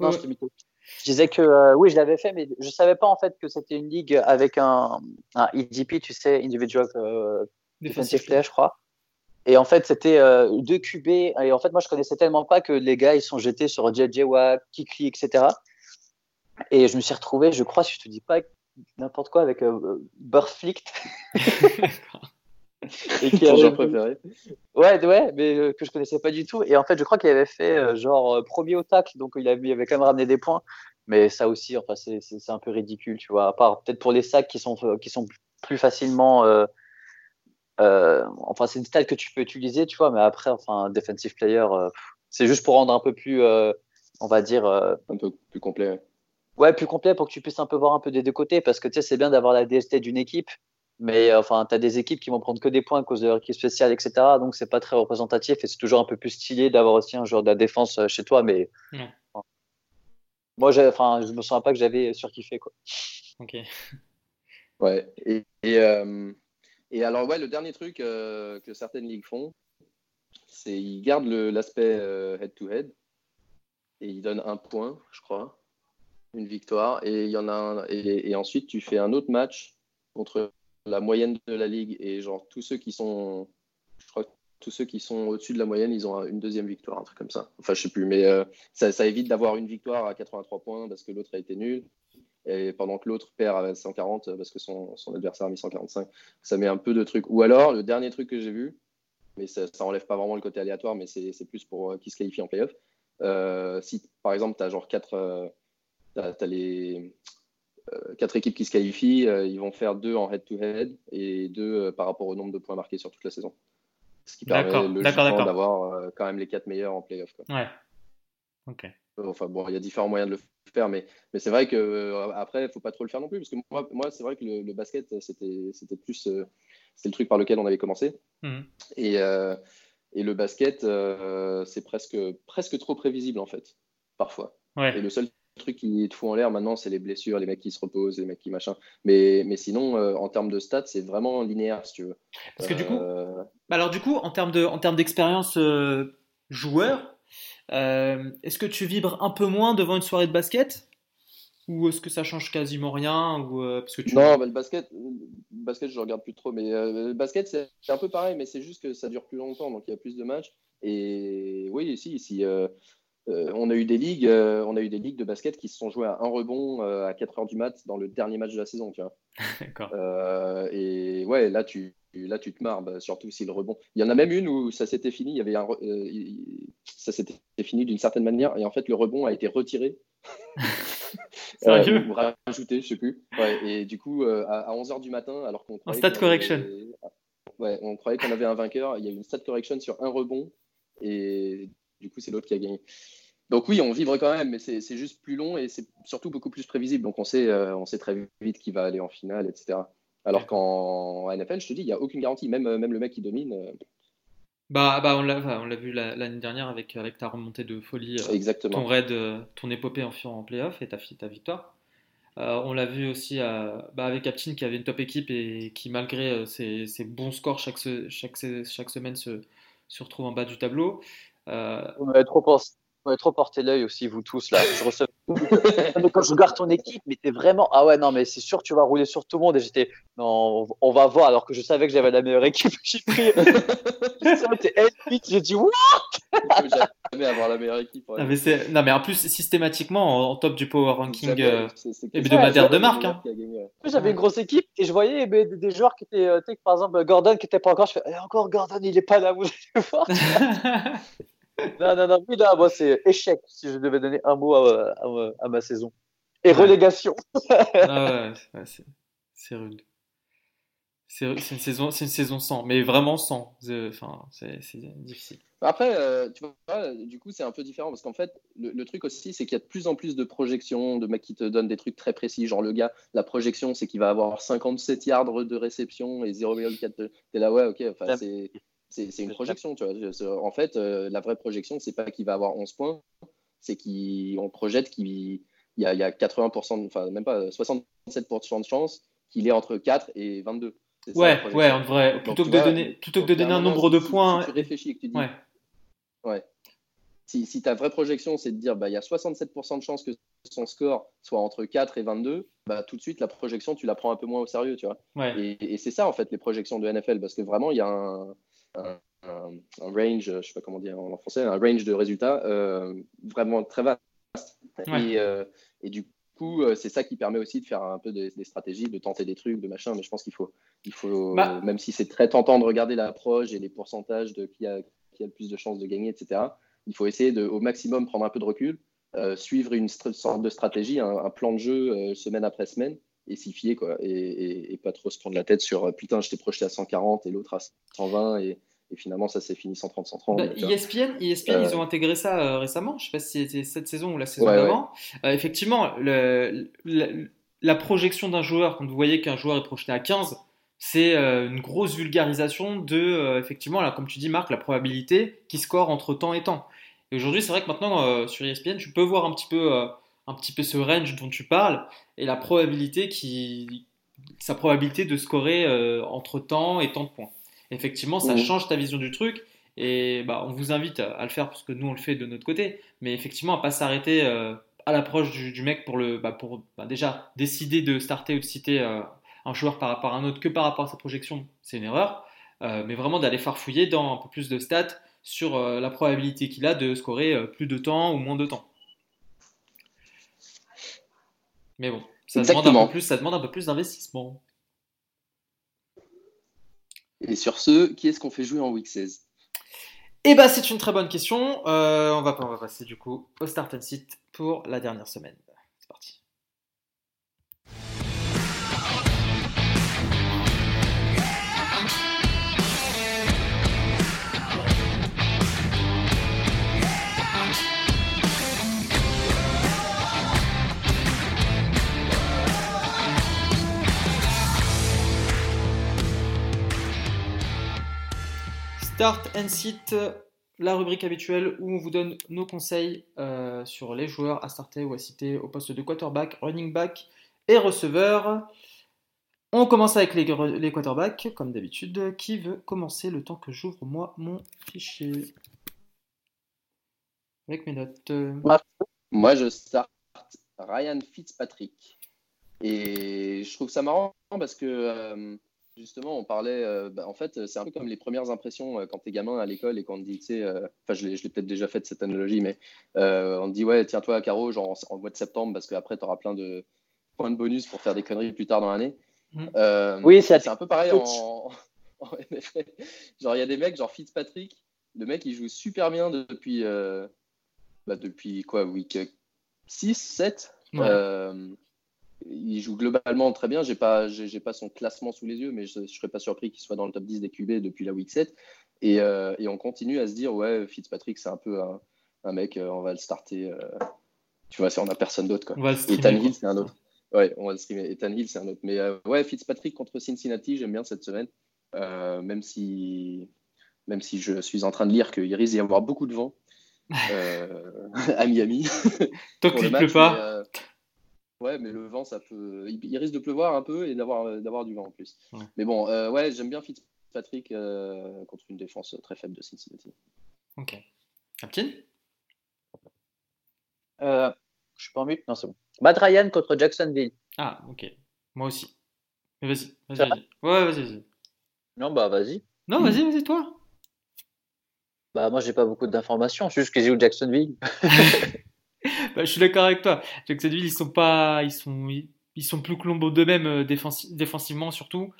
non, Je, je, disais que oui, je l'avais fait, mais je savais pas en fait que c'était une ligue avec un, un EDP, tu sais, Individual Defensive Player, je crois. Et en fait, c'était euh, deux QB. Et en fait, moi, je connaissais tellement pas que les gars, ils sont jetés sur JJ Watt, Kikli, etc. Et je me suis retrouvé, je crois, si je te dis pas n'importe quoi, avec euh, Burflict. et qui a préféré. Ouais, ouais, mais euh, que je connaissais pas du tout. Et en fait, je crois qu'il avait fait euh, genre premier au tacle, donc il avait, il avait quand même ramené des points. Mais ça aussi, enfin, c'est un peu ridicule, tu vois. À part peut-être pour les sacs qui sont, qui sont plus facilement euh, enfin, c'est une stat que tu peux utiliser, tu vois, mais après, enfin, defensive player, euh, c'est juste pour rendre un peu plus, euh, on va dire. un peu plus complet. Ouais, plus complet pour que tu puisses un peu voir un peu des deux côtés, parce que tu sais, c'est bien d'avoir la DST d'une équipe, mais enfin, tu as des équipes qui vont prendre que des points à cause de leur équipe spéciale, etc. Donc, c'est pas très représentatif et c'est toujours un peu plus stylé d'avoir aussi un joueur de la défense chez toi, mais. moi, enfin, je me sens pas que j'avais surkiffé, quoi. Ok. Ouais, et. Et alors, ouais, le dernier truc euh, que certaines ligues font, c'est ils gardent l'aspect euh, head-to-head et ils donnent un point, je crois, une victoire. Et, il y en a un, et, ensuite, tu fais un autre match contre la moyenne de la ligue et genre tous ceux qui sont tous ceux qui sont au-dessus de la moyenne, ils ont une deuxième victoire, un truc comme ça. Enfin, je sais plus, mais euh, ça, évite d'avoir une victoire à 83 points parce que l'autre a été nul. Et pendant que l'autre perd à 140 parce que son, adversaire a mis 145. Ça met un peu de trucs. Ou alors, le dernier truc que j'ai vu, mais ça, enlève pas vraiment le côté aléatoire, mais c'est plus pour euh, qui se qualifie en playoff. Euh, si par exemple, tu as genre 4 as, les quatre équipes qui se qualifient, ils vont faire deux en head-to-head et deux par rapport au nombre de points marqués sur toute la saison. Ce qui permet logiquement d'avoir euh, quand même les quatre meilleurs en playoff. Ouais. Ok. Enfin bon, il y a différents moyens de le faire, mais, mais c'est vrai que euh, après, il faut pas trop le faire non plus, parce que moi, moi c'est vrai que le, basket, c'était, plus, euh, c'était le truc par lequel on avait commencé. Mhm. Et, et le basket, c'est presque, presque trop prévisible en fait, parfois. Ouais. Et le seul truc qui te fout en l'air maintenant, c'est les blessures, les mecs qui se reposent, les mecs qui machin. Mais, mais sinon, euh, en termes de stats, c'est vraiment linéaire, si tu veux. Parce que du coup, euh, alors du coup, en termes de, en termes d'expérience euh, joueur, est-ce que tu vibres un peu moins devant une soirée de basket? Ou est-ce que ça change quasiment rien ou, parce que tu... Non, bah, le basket, le basket, je regarde plus trop, mais le basket, c'est un peu pareil, mais c'est juste que ça dure plus longtemps, donc il y a plus de matchs. Et oui, si, si euh, on a eu des ligues, euh, on a eu des ligues de basket qui se sont jouées à un rebond euh, à 4 heures du mat dans le dernier match de la saison, tu vois. D'accord. et ouais, là tu là tu te marres, bah, surtout si le rebond. Il y en a même une où ça s'était fini, il y avait un, ça s'était fini d'une certaine manière et en fait le rebond a été retiré. Sérieux rajouté, je sais plus. et du coup à, 11 heures du matin, alors qu'on en stat correction. Ouais, on croyait qu'on avait un vainqueur. Il y a eu une stat correction sur un rebond et du coup, c'est l'autre qui a gagné. Donc oui, on vivre quand même, mais c'est juste plus long et c'est surtout beaucoup plus prévisible. Donc on sait, euh, on sait très vite qui va aller en finale, etc. Alors qu'en NFL, je te dis, il n'y a aucune garantie. Même, même le mec qui domine. Euh, bah, bah, on l'a vu l'année dernière avec, avec ta remontée de folie, euh, Exactement. ton raid, ton épopée en, en playoff et ta, ta victoire. on l'a vu aussi bah, avec Aptin qui avait une top équipe et qui, malgré ses, bons scores chaque, chaque, chaque semaine, se, se retrouve en bas du tableau. Euh... On avait trop, trop porté l'œil aussi, vous tous là. Je recevais... quand je regarde ton équipe, mais t'es vraiment ah ouais non mais c'est sûr que tu vas rouler sur tout le monde et j'étais non on va voir alors que je savais que j'avais la meilleure équipe. J'ai pris j'ai dit what? Jamais avoir la meilleure équipe. Non, mais non, mais en plus systématiquement en, top du power ranking euh, hebdomadaire de marque. Hein. J'avais une grosse équipe et je voyais des, des joueurs qui étaient, euh, par exemple Gordon qui était pas encore. Je fais eh, encore Gordon il est pas là vous allez voir. non, non, non, oui, là, moi, c'est échec si je devais donner un mot à, à, ma saison. Et relégation. ah ouais, c'est rude. C'est une, saison, une saison sans, mais vraiment sans. Enfin, c'est difficile. Après, euh, tu vois, du coup, c'est un peu différent parce qu'en fait, le, truc aussi, c'est qu'il y a de plus en plus de projections, de mecs qui te donnent des trucs très précis. Genre, le gars, la projection, c'est qu'il va avoir 57 yards de réception et 0,4. T'es là, ouais, ok, enfin, c'est c'est une projection, tu vois. En fait, euh, la vraie projection, c'est pas qu'il va avoir 11 points, c'est qu'on projette qu'il y, y, a 80%, enfin même pas 67% de chance qu'il est entre 4 et 22. Ouais, ouais, en vrai, plutôt que, de donner, plutôt que de donner un nombre de points. Si tu réfléchis et que tu dis. Ouais. ouais. Si, si, ta vraie projection, c'est de dire bah, il y a 67% de chance que son score soit entre 4 et 22, bah, tout de suite, la projection, tu la prends un peu moins au sérieux, tu vois. Ouais. Et, et c'est ça, en fait, les projections de NFL, parce que vraiment, il y a un, un, range, je sais pas comment dire en français, un range de résultats euh, vraiment très vaste. Et, euh, et, du coup, euh, c'est ça qui permet aussi de faire un peu des, stratégies, de tenter des trucs, de machin. Mais je pense qu'il faut, il faut bah. même si c'est très tentant de regarder l'approche et les pourcentages de qui a, qui a le plus de chances de gagner, etc., il faut essayer de, au maximum prendre un peu de recul, suivre une sorte de stratégie, un, plan de jeu semaine après semaine et s'y fier quoi et, et, pas trop se prendre la tête sur putain je t'ai projeté à 140 et l'autre à 120 et, et finalement, ça s'est fini 130-130. Bah, ESPN, ESPN ils ont intégré ça euh, récemment. Je ne sais pas si c'était cette saison ou la saison d'avant. Euh, effectivement, le, la projection d'un joueur, quand vous voyez qu'un joueur est projeté à 15, c'est euh, une grosse vulgarisation de, effectivement, là, comme tu dis, Marc, la probabilité qui score entre temps et temps. Et aujourd'hui, c'est vrai que maintenant, sur ESPN, tu peux voir un petit peu, un petit peu ce range dont tu parles et la probabilité qui, sa probabilité de scorer entre temps et temps de points effectivement, ça mmh. change ta vision du truc. Et bah, on vous invite à, le faire parce que nous, on le fait de notre côté. Mais effectivement, à pas s'arrêter euh, à l'approche du, mec pour, le, bah, pour bah, déjà décider de starter ou de citer euh, un joueur par rapport à un autre que par rapport à sa projection, c'est une erreur. mais vraiment d'aller farfouiller dans un peu plus de stats sur la probabilité qu'il a de scorer plus de temps ou moins de temps. Mais bon, ça demande un peu plus, ça demande un peu plus d'investissement. Et sur ce, qui est-ce qu'on fait jouer en week 16 Eh bah, c'est une très bonne question. Euh, on, va, on va passer du coup au start and sit pour la dernière semaine. C'est parti. Start and Sit, la rubrique habituelle où on vous donne nos conseils euh, sur les joueurs à starter ou à citer au poste de quarterback, running back et receveur. On commence avec les, quarterbacks, comme d'habitude. Qui veut commencer le temps que j'ouvre moi mon fichier? Avec mes notes. Moi, je start Ryan Fitzpatrick. Et je trouve ça marrant parce que euh, Justement, on parlait, euh, bah, en fait, c'est un peu comme les premières impressions euh, quand tu es gamin à l'école et qu'on te dit, tu sais, euh, enfin, je l'ai peut-être déjà fait cette analogie, mais on te dit, ouais, tiens-toi, Caro, genre en, mois de septembre, parce qu'après, tu auras plein de points de bonus pour faire des conneries plus tard dans l'année. Mmh. oui, c'est un peu pareil en, Genre, il y a des mecs, genre Fitzpatrick, le mec, il joue super bien depuis, bah, depuis quoi, week 6, 7 il joue globalement très bien. J'ai pas, j'ai, pas son classement sous les yeux, mais je, ne serais pas surpris qu'il soit dans le top 10 des QB depuis la week 7. Euh, et, on continue à se dire, ouais, Fitzpatrick, c'est un peu un, mec, euh, on va le starter. Euh, tu vois, si on a personne d'autre. Quoi. et Hill, c'est un autre. Ouais, on va le streamer. Ethan Hill, c'est un autre. Mais ouais, Fitzpatrick contre Cincinnati, j'aime bien cette semaine. même, si, même si je suis en train de lire qu'il risque d'y avoir beaucoup de vent à Miami. Tant qu'il ne pleut pas. Ouais, mais le vent, ça peut. Il, risque de pleuvoir un peu et d'avoir, euh, d'avoir du vent en plus. Mais bon, euh, ouais, j'aime bien Fitzpatrick euh, contre une défense très faible de Cincinnati. Ok. Captain? Euh, Je suis pas en mute Non, c'est bon. Matt Ryan contre Jacksonville. Ah, ok. Moi aussi. Mais vas-y. Vas-y, vas-y. Ouais, vas-y, vas-y. Non, bah vas-y. Non, vas-y, vas-y, toi. Bah, moi, j'ai pas beaucoup d'informations. Juste que j'ai eu Jacksonville. Bah, je suis d'accord avec toi. Jacksonville, ils sont pas, ils sont, ils sont plus clombo d'eux-mêmes euh, défensivement surtout.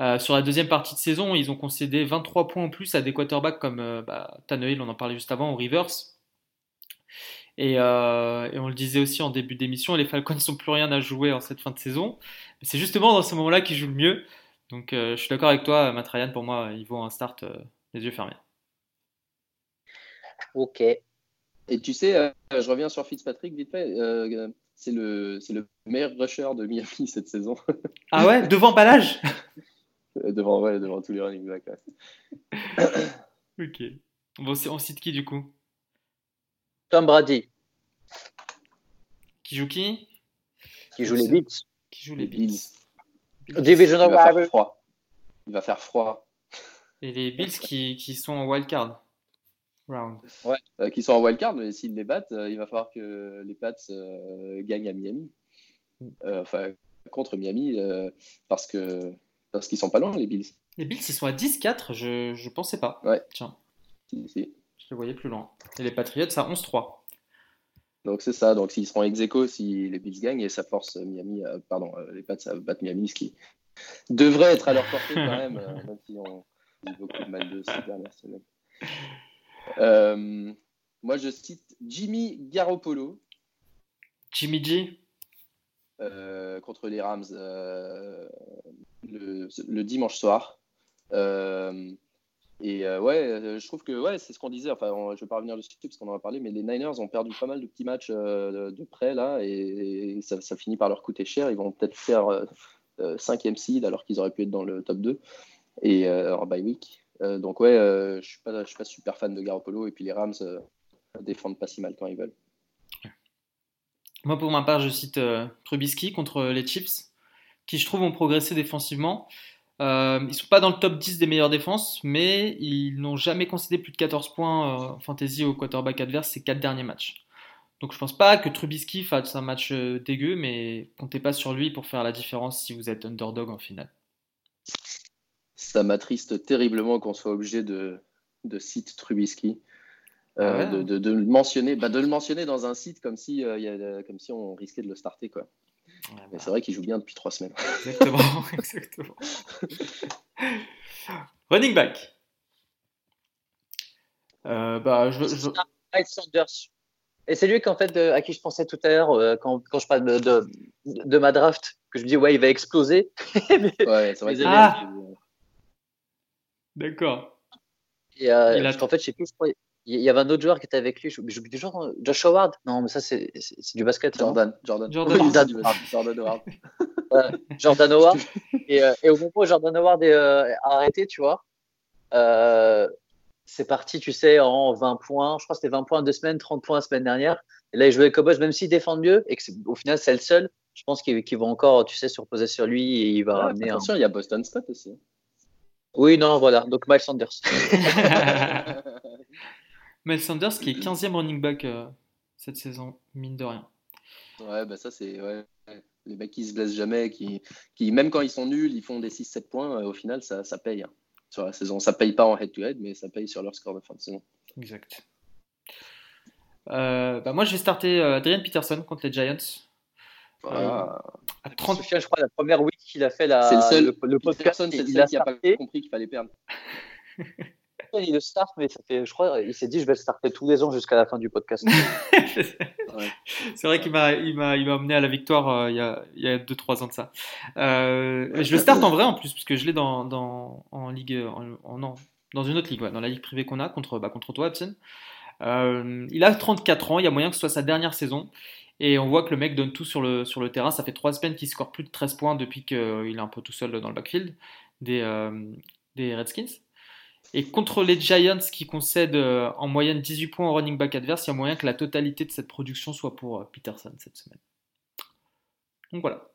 Euh, sur la deuxième partie de saison, ils ont concédé 23 points en plus à des quarterbacks comme euh, bah, Tannehill, on en parlait juste avant, ou Rivers. Et, euh, et, on le disait aussi en début d'émission, les Falcons n'ont plus rien à jouer en cette fin de saison. C'est justement dans ce moment-là qu'ils jouent le mieux. Donc je suis d'accord avec toi, Matt pour moi, il vaut un start les yeux fermés. Ok. Et tu sais, euh, je reviens sur Fitzpatrick vite fait. Euh, c'est le, le meilleur rusher de Miami cette saison. Ah ouais? Devant Balage euh, devant, ouais, devant tous les running backs. ok. Bon, on cite qui du coup? Tom Brady. Qui joue qui? Qui joue les Bills. Qui joue les Bills. Division Il va faire froid. Il va faire froid. Et les Bills qui, qui sont en wildcard. Ouais, euh, qui sont en wildcard, mais s'ils les battent, euh, il va falloir que les Pats euh, gagnent à Miami. Mm. enfin, contre Miami, parce que parce qu'ils sont pas loin, les Bills. Les Bills, ils sont à 10-4, je, je pensais pas. Ouais. Tiens. Je les voyais plus loin. Et les Patriots, à 11-3. Donc c'est ça, donc s'ils seront ex aequo si les Bills gagnent, et ça force Miami, pardon, les Pats à battre Miami, ce qui devrait être à leur portée quand même, même si on dit beaucoup de mal de ces dernières semaines. Euh, moi, je cite Jimmy Garoppolo. Jimmy G euh, contre les Rams euh, le, dimanche soir. et ouais, je trouve que ouais, c'est ce qu'on disait. Enfin, je vais pas revenir dessus parce qu'on en a parlé, mais les Niners ont perdu pas mal de petits matchs de, près là, et, ça, ça, finit par leur coûter cher. Ils vont peut-être faire 5e seed alors qu'ils auraient pu être dans le top 2 et en bye week. Euh, donc ouais, euh, je suis suis pas super fan de Garoppolo et puis les Rams euh, défendent pas si mal quand ils veulent. Moi pour ma part, je cite Trubisky contre les Chiefs, qui je trouve ont progressé défensivement. Ils sont pas dans le top 10 des meilleures défenses, mais ils n'ont jamais concédé plus de 14 points en fantasy au quarterback adverse ces 4 derniers matchs. Donc je pense pas que Trubisky fasse un match dégueu, mais comptez pas sur lui pour faire la différence si vous êtes underdog en finale. Ça m'attriste terriblement qu'on soit obligé de, de citer Trubisky. Euh, ah de, de, le mentionner, bah, de le mentionner dans un site comme si, euh, y a, comme si on risquait de le starter. Quoi. Mais bah. c'est vrai qu'il joue bien depuis trois semaines. Exactement. exactement. Running back. Euh, bah, je, je... Sanders. Et c'est lui qu'en fait, à qui je pensais tout à l'heure quand, quand, je parle de, de, de, ma draft, que je me dis, ouais, il va exploser. ouais, c'est vrai. Ah. D'accord. Et euh, a... En fait, je sais plus, il y avait un autre joueur qui était avec lui. J'oublie du genre Josh Howard? Non, mais ça, c'est du basket. Jordan. Jordan. Jordan, Jordan, Jordan Howard. Jordan Howard. Et, euh, et, au moment où Jordan Howard est euh, arrêté, tu vois, euh, c'est parti, tu sais, en 20 points. Je crois que c'était 20 points deux semaines, 30 points la semaine dernière. Et là, il jouait avec Cowboys, même s'ils défendent mieux et qu'au final, c'est le seul. Je pense qu'il va encore, tu sais, se reposer sur lui et il va ah, ramener. Attention, il y a Boston Scott aussi. Oui, non, voilà. Donc Miles Sanders. Miles Sanders qui est 15e running back euh, cette saison, mine de rien. Ouais, bah ça c'est les mecs qui se blessent jamais, qui, qui même quand ils sont nuls, ils font des 6-7 points, euh, au final ça, ça paye hein, sur la saison. Ça paye pas en head-to-head, mais ça paye sur leur score de fin de saison. Exact. Euh, bah moi je vais starter Adrian Peterson contre les Giants. à 30... je crois, la première week qu'il a fait la, c'est le seul, le, podcast, c'est le seul qui n'a pas compris qu'il fallait perdre. il le start, mais ça fait, je crois, il s'est dit je vais le starter tous les ans jusqu'à la fin du podcast. C'est vrai qu'il m'a, il m'a, il m'a amené à la victoire euh, il y a, il y a 2-3 ans de ça. Euh, je le start en vrai en plus, puisque je l'ai dans, dans, en ligue, en, dans une autre ligue, dans la ligue privée qu'on a contre, bah, contre toi, Epson. Euh, il a 34 ans, il y a moyen que ce soit sa dernière saison. Et on voit que le mec donne tout sur le, sur le terrain. Ça fait 3 semaines qu'il score plus de 13 points depuis qu'il est un peu tout seul dans le backfield des, des Redskins. Et contre les Giants qui concèdent euh, en moyenne 18 points au running back adverse, il y a moyen que la totalité de cette production soit pour euh, Peterson cette semaine. Donc voilà.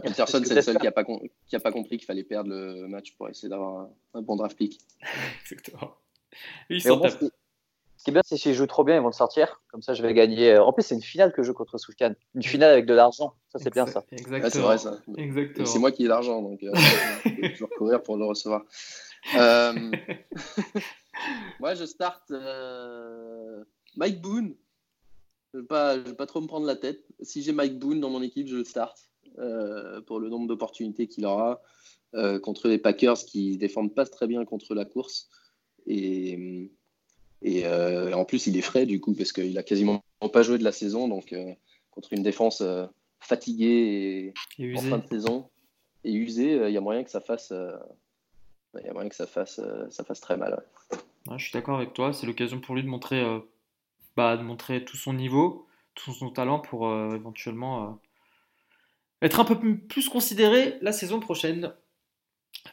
Peterson, c'est le seul qui n'a pas, pas, compris qu'il fallait perdre le match pour essayer d'avoir un, bon draft pick. Exactement. Qui est bien, c'est que s'ils jouent trop bien, ils vont le sortir. Comme ça, je vais gagner. En plus, c'est une finale que je joue contre Soufiane. Une finale avec de l'argent. Ça, c'est bien ça. Exactement. c'est vrai ça. C'est moi qui ai l'argent, donc euh, je vais courir pour le recevoir. Euh... Moi, je starte euh, Mike Boone. Je ne vais, pas trop me prendre la tête. Si j'ai Mike Boone dans mon équipe, je le starte euh, pour le nombre d'opportunités qu'il aura euh, contre les Packers qui défendent pas très bien contre la course. Et, et en plus, il est frais du coup parce qu'il a quasiment pas joué de la saison. Donc, contre une défense fatiguée et, en fin de saison et usée, il y a moyen que ça fasse il y a moyen que ça fasse, euh, ça fasse très mal. je suis d'accord avec toi. C'est l'occasion pour lui de montrer, euh, bah, de montrer tout son niveau, tout son talent pour euh, éventuellement être un peu plus considéré la saison prochaine.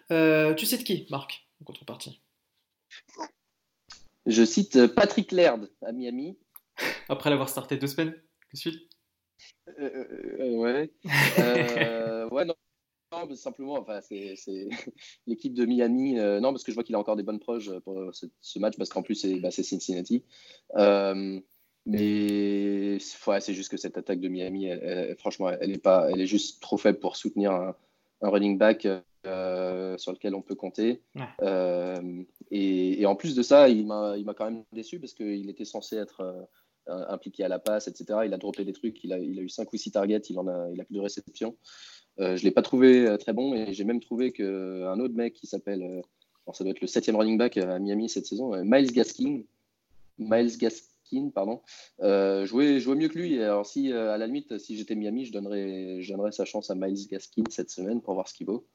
tu sais de qui, Marc, en contrepartie? Je cite Patrick Laird à Miami. Après l'avoir starté deux semaines de suite Ouais. ouais, non, simplement, enfin, c'est l'équipe de Miami. Euh, non, parce que je vois qu'il a encore des bonnes proches pour ce, match, parce qu'en plus, c'est bah, Cincinnati. Euh, mais c'est juste que cette attaque de Miami, franchement, elle est, pas, elle est juste trop faible pour soutenir un, running back euh, sur lequel on peut compter. Et, en plus de ça, il m'a quand même déçu parce qu'il était censé être impliqué à la passe, etc. Il a droppé des trucs, il a, il a eu 5 ou 6 targets, il, en a, il a plus de réception. Euh, je ne l'ai pas trouvé euh, très bon et j'ai même trouvé qu'un autre mec qui s'appelle, euh, ça doit être le septième running back à Miami cette saison, Miles Gaskin, Miles Gaskin, pardon, jouait, jouait, mieux que lui. Alors si à la limite, si j'étais Miami, je donnerais, je donnerais sa chance à Miles Gaskin cette semaine pour voir ce qu'il vaut.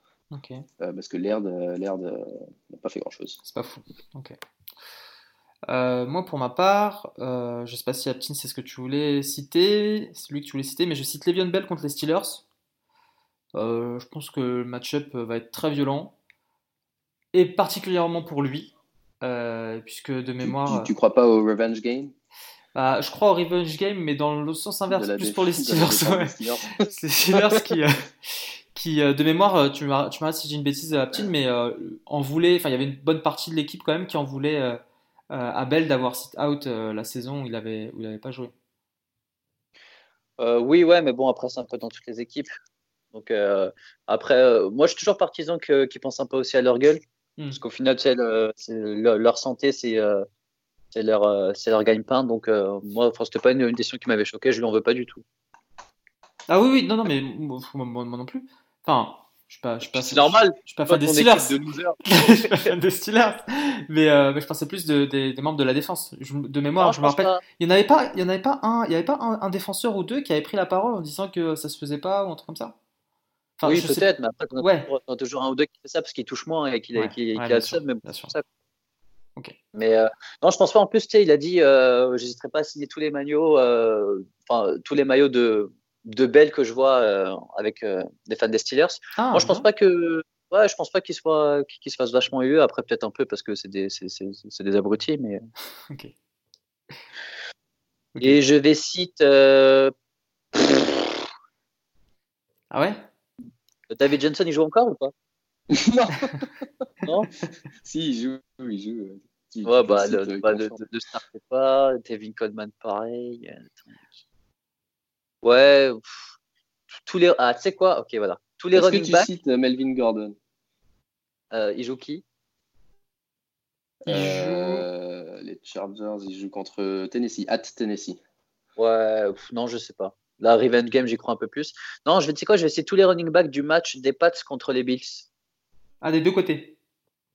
Parce que Laird, n'a pas fait grand chose. C'est pas fou. moi, pour ma part, je je sais pas si Aptin c'est ce que tu voulais citer, c'est lui que tu voulais citer, mais je cite Le'Veon Bell contre les Steelers. Euh, je pense que le match-up va être très violent. Et particulièrement pour lui. Euh, puisque de mémoire. Tu, crois pas au revenge game? Bah, Je crois au revenge game, mais dans le sens inverse, plus pour les Steelers. C'est Steelers qui. Euh, qui de mémoire, tu m'arrêtes si j'ai une bêtise, Aptine, mais en voulait, enfin il y avait une bonne partie de l'équipe quand même qui en voulait à Bell d'avoir sit out la saison où il avait, où il avait pas joué. oui, ouais, mais bon après c'est un peu dans toutes les équipes. Donc euh, après, euh, moi je suis toujours partisan qu'ils pensent un peu aussi à leur gueule. Hmm. Parce qu'au final, leur santé, c'est c'est leur, leur gagne-pain. Donc, moi, c'était pas une, une, décision qui m'avait choqué. Je lui en veux pas du tout. Ah oui, oui, non, non, mais moi, moi non plus. Enfin, je suis pas, je suis pas, c'est normal. Je suis pas fan des Steelers. je suis pas fan des Steelers. Mais, euh, mais je pensais plus de, des, des membres de la défense. de mémoire, je me rappelle. Il y en avait pas, il y en avait pas un, il y avait pas un, un, défenseur ou deux qui avait pris la parole en disant que ça se faisait pas ou un truc comme ça. Enfin, oui, peut-être, mais après, on a, ouais. toujours, toujours, un ou deux qui fait ça parce qu'il touche moins et qu'il ouais. qu qu a ça, mais bon, ça. Okay. Mais euh, non, je pense pas. En plus, tu sais, il a dit, euh, j'hésiterai pas à signer tous les maillots, euh, enfin tous les maillots de de belles que je vois euh, avec euh, des fans des Steelers. Ah, Moi, je pense pas que ouais, je pense pas qu'ils soit qu'ils se fassent vachement eu. Après, peut-être un peu parce que c'est des c'est des abrutis, mais. ok. Et je vais citer. Euh... Ah ouais? David Johnson, il joue encore ou pas? Non. non? si, il joue, il joue. ouais, bah, le, bah, le, le, start pas. Devin Coleman, pareil. Ouais, tous les. Ah, tu sais quoi? Ok, voilà. Tous les running que tu cites euh, Melvin Gordon? Euh, Il joue qui? Euh, Les Chargers, ils jouent contre Tennessee, at Tennessee. Ouais, non, je sais pas. La Revenge Game, j'y crois un peu plus. Non, je vais, tu sais quoi, je vais essayer tous les running backs du match des Pats contre les Bills. Ah, des deux côtés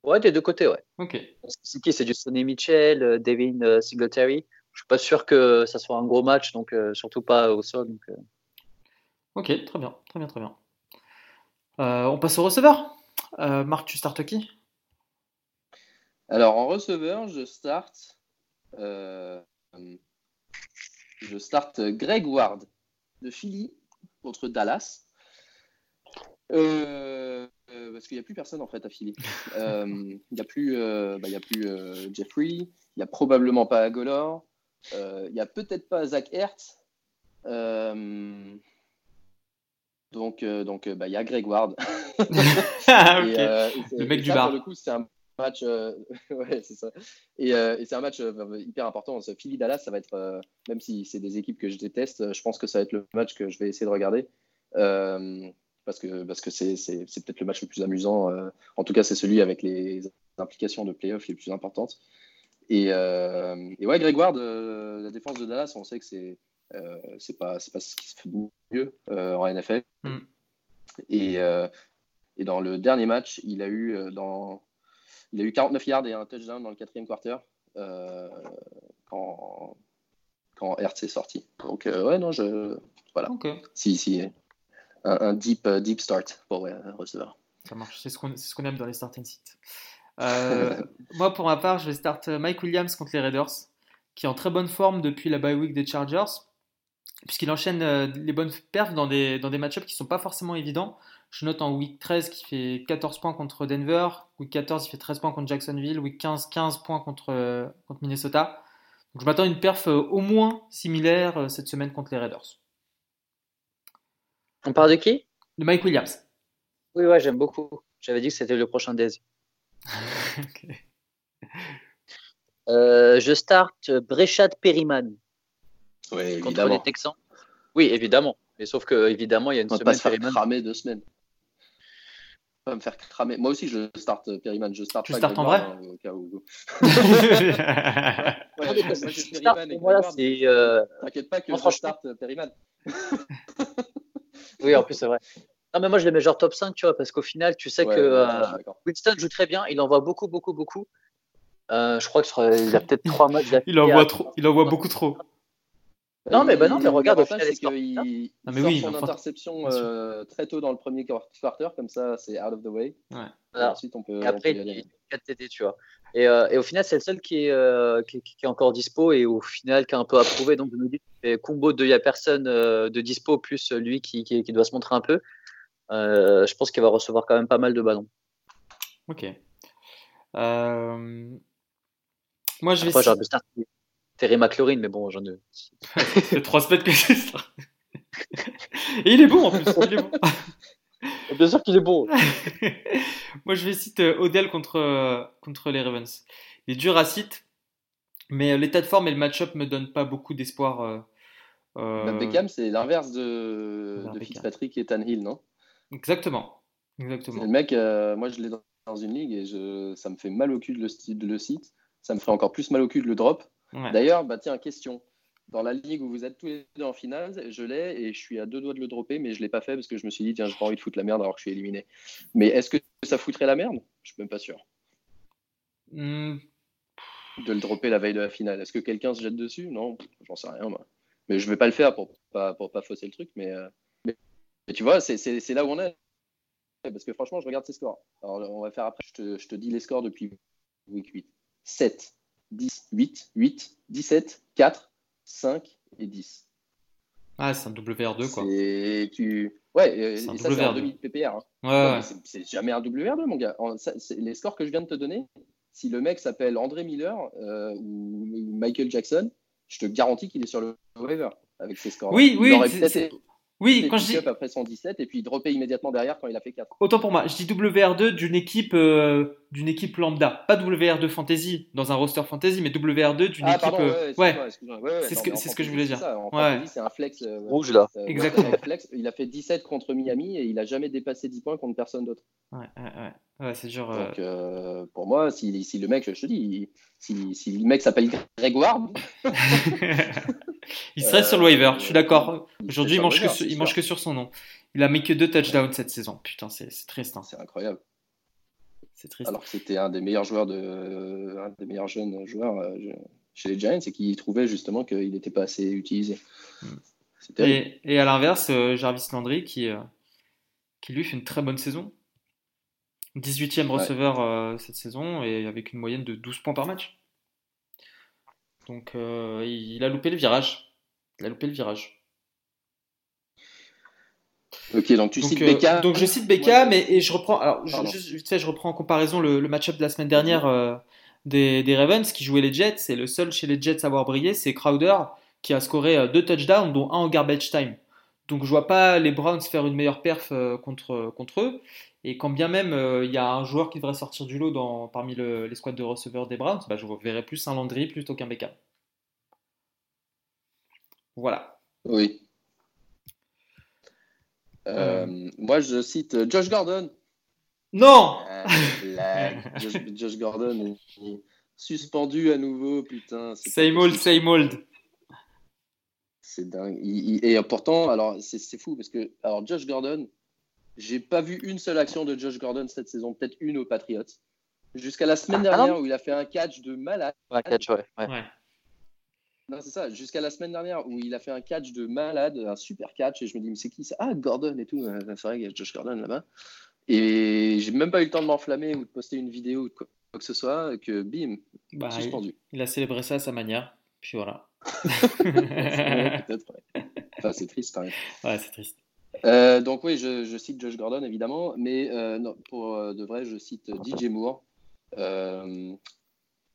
Ouais, des deux côtés, ouais. Ok. C'est qui? C'est du Sonny Mitchell, Devin Singletary je suis pas sûr que ça soit un gros match, donc euh, surtout pas au sol. Donc, euh. Ok, très bien, très bien, très bien. Euh, on passe au receveur. Marc, tu startes qui? Alors en receveur, je starte. je starte Greg Ward de Philly contre Dallas. parce qu'il n'y a plus personne en fait à Philly. Il n'y a plus, bah, y a plus Jeffrey, il n'y a probablement pas Agolor, il euh, n'y a peut-être pas Zach Hertz. Euh, donc, euh, donc bah, il y a Greg Ward. Ah, le mec du bar. Pour le coup, c'est un match. ouais, c'est ça. Et, et c'est un match hyper important. Philly Dallas, ça va être, même si c'est des équipes que je déteste, je pense que ça va être le match que je vais essayer de regarder. parce que parce que c'est, c'est, c'est peut-être le match le plus amusant. en tout cas, c'est celui avec les implications de playoffs les plus importantes. Et, euh, et ouais, Grégoire, de, la défense de Dallas, on sait que c'est euh, c'est pas pas ce qui se fait de mieux euh, en NFL. Mm. Et, euh, et dans le dernier match, il a eu dans il a eu 49 yards et un touchdown dans le quatrième quarter quand quand Hertz est sorti. Donc ouais non je voilà. Si si un, un, deep deep start pour ouais, receveur. Ça marche, c'est ce qu'on ce qu'on aime dans les starting sites. Euh, moi, pour ma part, je vais start euh, Mike Williams contre les Raiders, qui est en très bonne forme depuis la bye week des Chargers, puisqu'il enchaîne euh, les bonnes perfs dans des, dans des match-ups qui ne sont pas forcément évidents. Je note en week 13 qui fait 14 points contre Denver, week 14 il fait 13 points contre Jacksonville, week 15 15 points contre, contre Minnesota. Donc je m'attends à une perf au moins similaire cette semaine contre les Raiders. On parle de qui? De Mike Williams. Oui, ouais, j'aime beaucoup. J'avais dit que c'était le prochain Daisy. Euh, je starte Brechat Perryman. Oui, contre les Texans. Oui, évidemment. Mais sauf que, évidemment, il y a une On semaine. Pas se faire cramer deux semaines. Pas me faire cramer. Moi aussi, je starte Perryman. Je starte tu startes en vrai hein, au cas où. Euh, T'inquiète pas que je starte Perryman. oui, en plus, c'est vrai. Non, mais moi, je les mets genre top 5, tu vois, parce qu'au final, tu sais que euh, Winston joue très bien, il envoie beaucoup, beaucoup, beaucoup. Euh, je crois qu'il a peut-être trois matchs Il envoie, trop, il envoie beaucoup trop. Non, mais, bah non, mais regarde, au final, c'est qu'il mais oui, son interception euh, très tôt dans le premier quarter, comme ça, c'est out of the way. Ouais. Et ensuite, on peut. Et après, il y 4 TT, tu vois. Et, euh, et, au final, c'est le seul qui est, euh, qui, qui, est encore dispo et au final, qui a un peu approuvé. Donc, je me dis, combo de il n'y a personne de dispo, plus lui qui, qui, doit se montrer un peu. Euh, je pense qu'il va recevoir quand même pas mal de ballons. Ok. Euh... Moi, je vais. Après, Terry McLaurin, mais bon, j'en ai. C'est trois semaines que c'est ça. Et il est bon en plus. Il est bon. Bien sûr qu'il est bon. Moi, je vais citer Odell contre, contre les Ravens. Il est dur à citer, mais l'état de forme et le match-up me donnent pas beaucoup d'espoir. Euh, euh... Beckham, c'est l'inverse de, de Fitzpatrick et Tanhill, non? Exactement. Exactement. Le mec, moi je l'ai dans une ligue et je, ça me fait mal au cul de le, de le site. Ça me ferait encore plus mal au cul de le drop. D'ailleurs, bah, tiens, question. Dans la ligue où vous êtes tous les deux en finale, je l'ai et je suis à deux doigts de le dropper, mais je ne l'ai pas fait parce que je me suis dit, tiens, j'ai pas envie de foutre la merde alors que je suis éliminé. Mais est-ce que ça foutrait la merde? Je suis même pas sûr. Hmm. De le dropper la veille de la finale. Est-ce que quelqu'un se jette dessus? Non, j'en sais rien. Moi. Mais je vais pas le faire pour pas, pour pas fausser le truc. Mais, euh, mais, tu vois, c'est là où on est. Parce que franchement, je regarde ses scores. Alors, on va faire après. Je te, je te dis les scores depuis week 8. 7, 10, 8, 8, 17, 4, 5 et 10. Ah, c'est un WR2 quoi. Et tu... Ouais, et, ça c'est un demi PPR. Hein. Ouais, C'est jamais un WR2 mon gars. les scores que je viens de te donner, si le mec s'appelle André Miller euh, ou Michael Jackson, je te garantis qu'il est sur le waiver avec ses scores. Oui, oui. Oui, quand je dis. après 117 et puis dropper immédiatement derrière quand il a fait 4. Autant pour moi, je dis WR2 d'une équipe, euh, d'une équipe lambda. Pas WR2 fantasy dans un roster fantasy, mais WR2 d'une ah, équipe. Pardon, ouais, ouais. c'est ce que, ce que je voulais dire. Ça. En fantasy, c'est un flex. Euh, Rouge là. Euh, Exactement. Flex. Il a fait 17 contre Miami et il a jamais dépassé 10 points contre personne d'autre. Ouais, ouais, ouais. Ouais, c'est dur. Donc, euh, pour moi, si, si, le mec, je te dis, si, si le mec s'appelle Grégoire. il serait sur le waiver, je suis d'accord. Aujourd'hui, il, mange, que, il mange que sur son nom. Il a mis que deux touchdowns cette saison. Putain, c'est triste. Hein. C'est incroyable. C'est triste. Alors que c'était un des meilleurs joueurs, de, un des meilleurs jeunes joueurs euh, chez les Giants et qui trouvait justement qu'il n'était pas assez utilisé. Hmm. Et, et, à l'inverse, euh, Jarvis Landry qui, qui lui fait une très bonne saison. 18e receveur euh, cette saison et avec une moyenne de 12 points par match. Donc euh, il a loupé le virage. Il a loupé le virage. Ok, donc tu cites euh, Donc je cite Beckham mais et je reprends. Alors, je, sais, je reprends en comparaison le, match-up de la semaine dernière des, des, Ravens qui jouaient les Jets. C'est le seul chez les Jets à avoir brillé, c'est Crowder qui a scoré deux touchdowns, dont un en garbage time. Donc je vois pas les Browns faire une meilleure perf contre, contre eux. Et quand bien même euh, il y a un joueur qui devrait sortir du lot dans, parmi les squads de receveurs des Browns, bah, je verrais plus un Landry plutôt qu'un Beckham. Voilà. Oui. Euh, euh. moi, je cite Josh Gordon. Non Josh, Gordon est suspendu à nouveau, putain. Same old, same old. C'est dingue. et pourtant, alors c'est fou parce que alors Josh Gordon, j'ai pas vu une seule action de Josh Gordon cette saison, peut-être une aux Patriots. Jusqu'à la semaine ah, dernière où il a fait un catch de malade. Un catch, ouais. Non, c'est ça. Jusqu'à la semaine dernière où il a fait un catch de malade, un super catch, et je me dis, mais c'est qui ça? Ah, Gordon et tout. Euh, c'est vrai qu'il y a Josh Gordon là-bas. Et j'ai même pas eu le temps de m'enflammer ou de poster une vidéo ou quoi, que ce soit, que bim, bah, suspendu. Il, a célébré ça à sa manière, puis voilà. Enfin, c'est triste quand même. Ouais, c'est triste. Euh, donc oui, je, cite Josh Gordon évidemment, mais euh, non, pour euh, de vrai, je cite DJ Moore,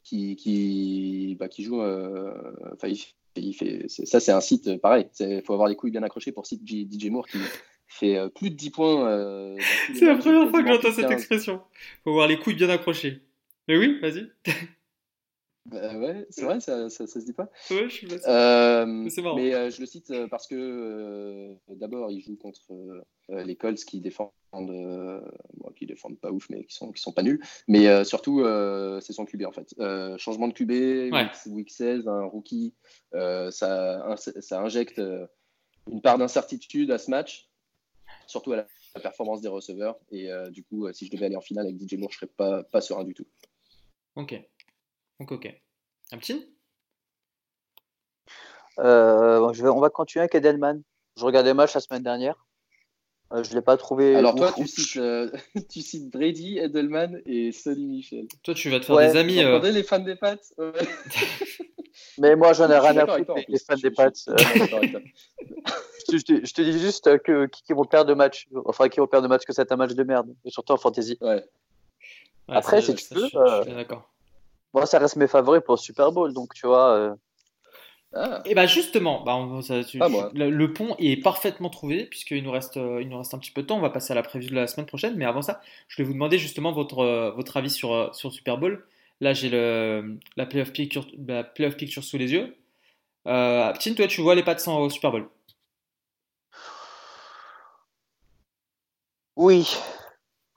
qui, qui, bah, qui joue. Enfin, il, fait, ça, c'est un site pareil. Il faut avoir les couilles bien accrochées pour cite DJ Moore qui fait plus de 10 points. c'est la première fois que j'entends cette expression. Il faut avoir les couilles bien accrochées. Mais oui, vas-y. Bah ouais, c'est vrai, ça, ça, se dit pas. Ouais, je suis euh, mais euh, je le cite euh, parce que euh, d'abord, il joue contre les Colts qui défendent, bon, qui défendent pas ouf, mais qui sont, qui sont pas nuls. Mais surtout, c'est son QB en fait. changement de QB, week, 16, un rookie, ça, ça injecte une part d'incertitude à ce match, surtout à la, performance des receveurs. Et du coup, si je devais aller en finale avec DJ Moore, je serais pas, pas serein du tout. Ok. Donc, ok. Un petit euh, je vais, On va continuer avec Edelman. Je regardais le match la semaine dernière. Euh, je ne l'ai pas trouvé. Alors, toi, tu cites, euh, tu cites, Brady, Edelman et Sonny Michel. Toi, tu vas te faire des amis. Vous entendez les fans des pattes Mais moi, j'en ai rien à foutre les fans des pattes. je, te, je, te, dis juste que qui, vont perdre de match. Enfin, qui vont perdre de match que c'est un match de merde. Et surtout en fantasy. Ouais. Après, si tu veux. Je, suis d'accord. Moi, ça reste mes favoris pour le Super Bowl, donc tu vois. Euh. Ah. Et bah justement, bah le, pont est parfaitement trouvé puisqu'il nous reste, euh, il nous reste un petit peu de temps. On va passer à la prévue de la semaine prochaine, mais avant ça, je vais vous demander justement votre, euh, votre avis sur, sur le Super Bowl. Là, j'ai le, la playoff picture, la playoff picture sous les yeux. Euh, Tim, toi, tu vois les pattes au Super Bowl? Oui,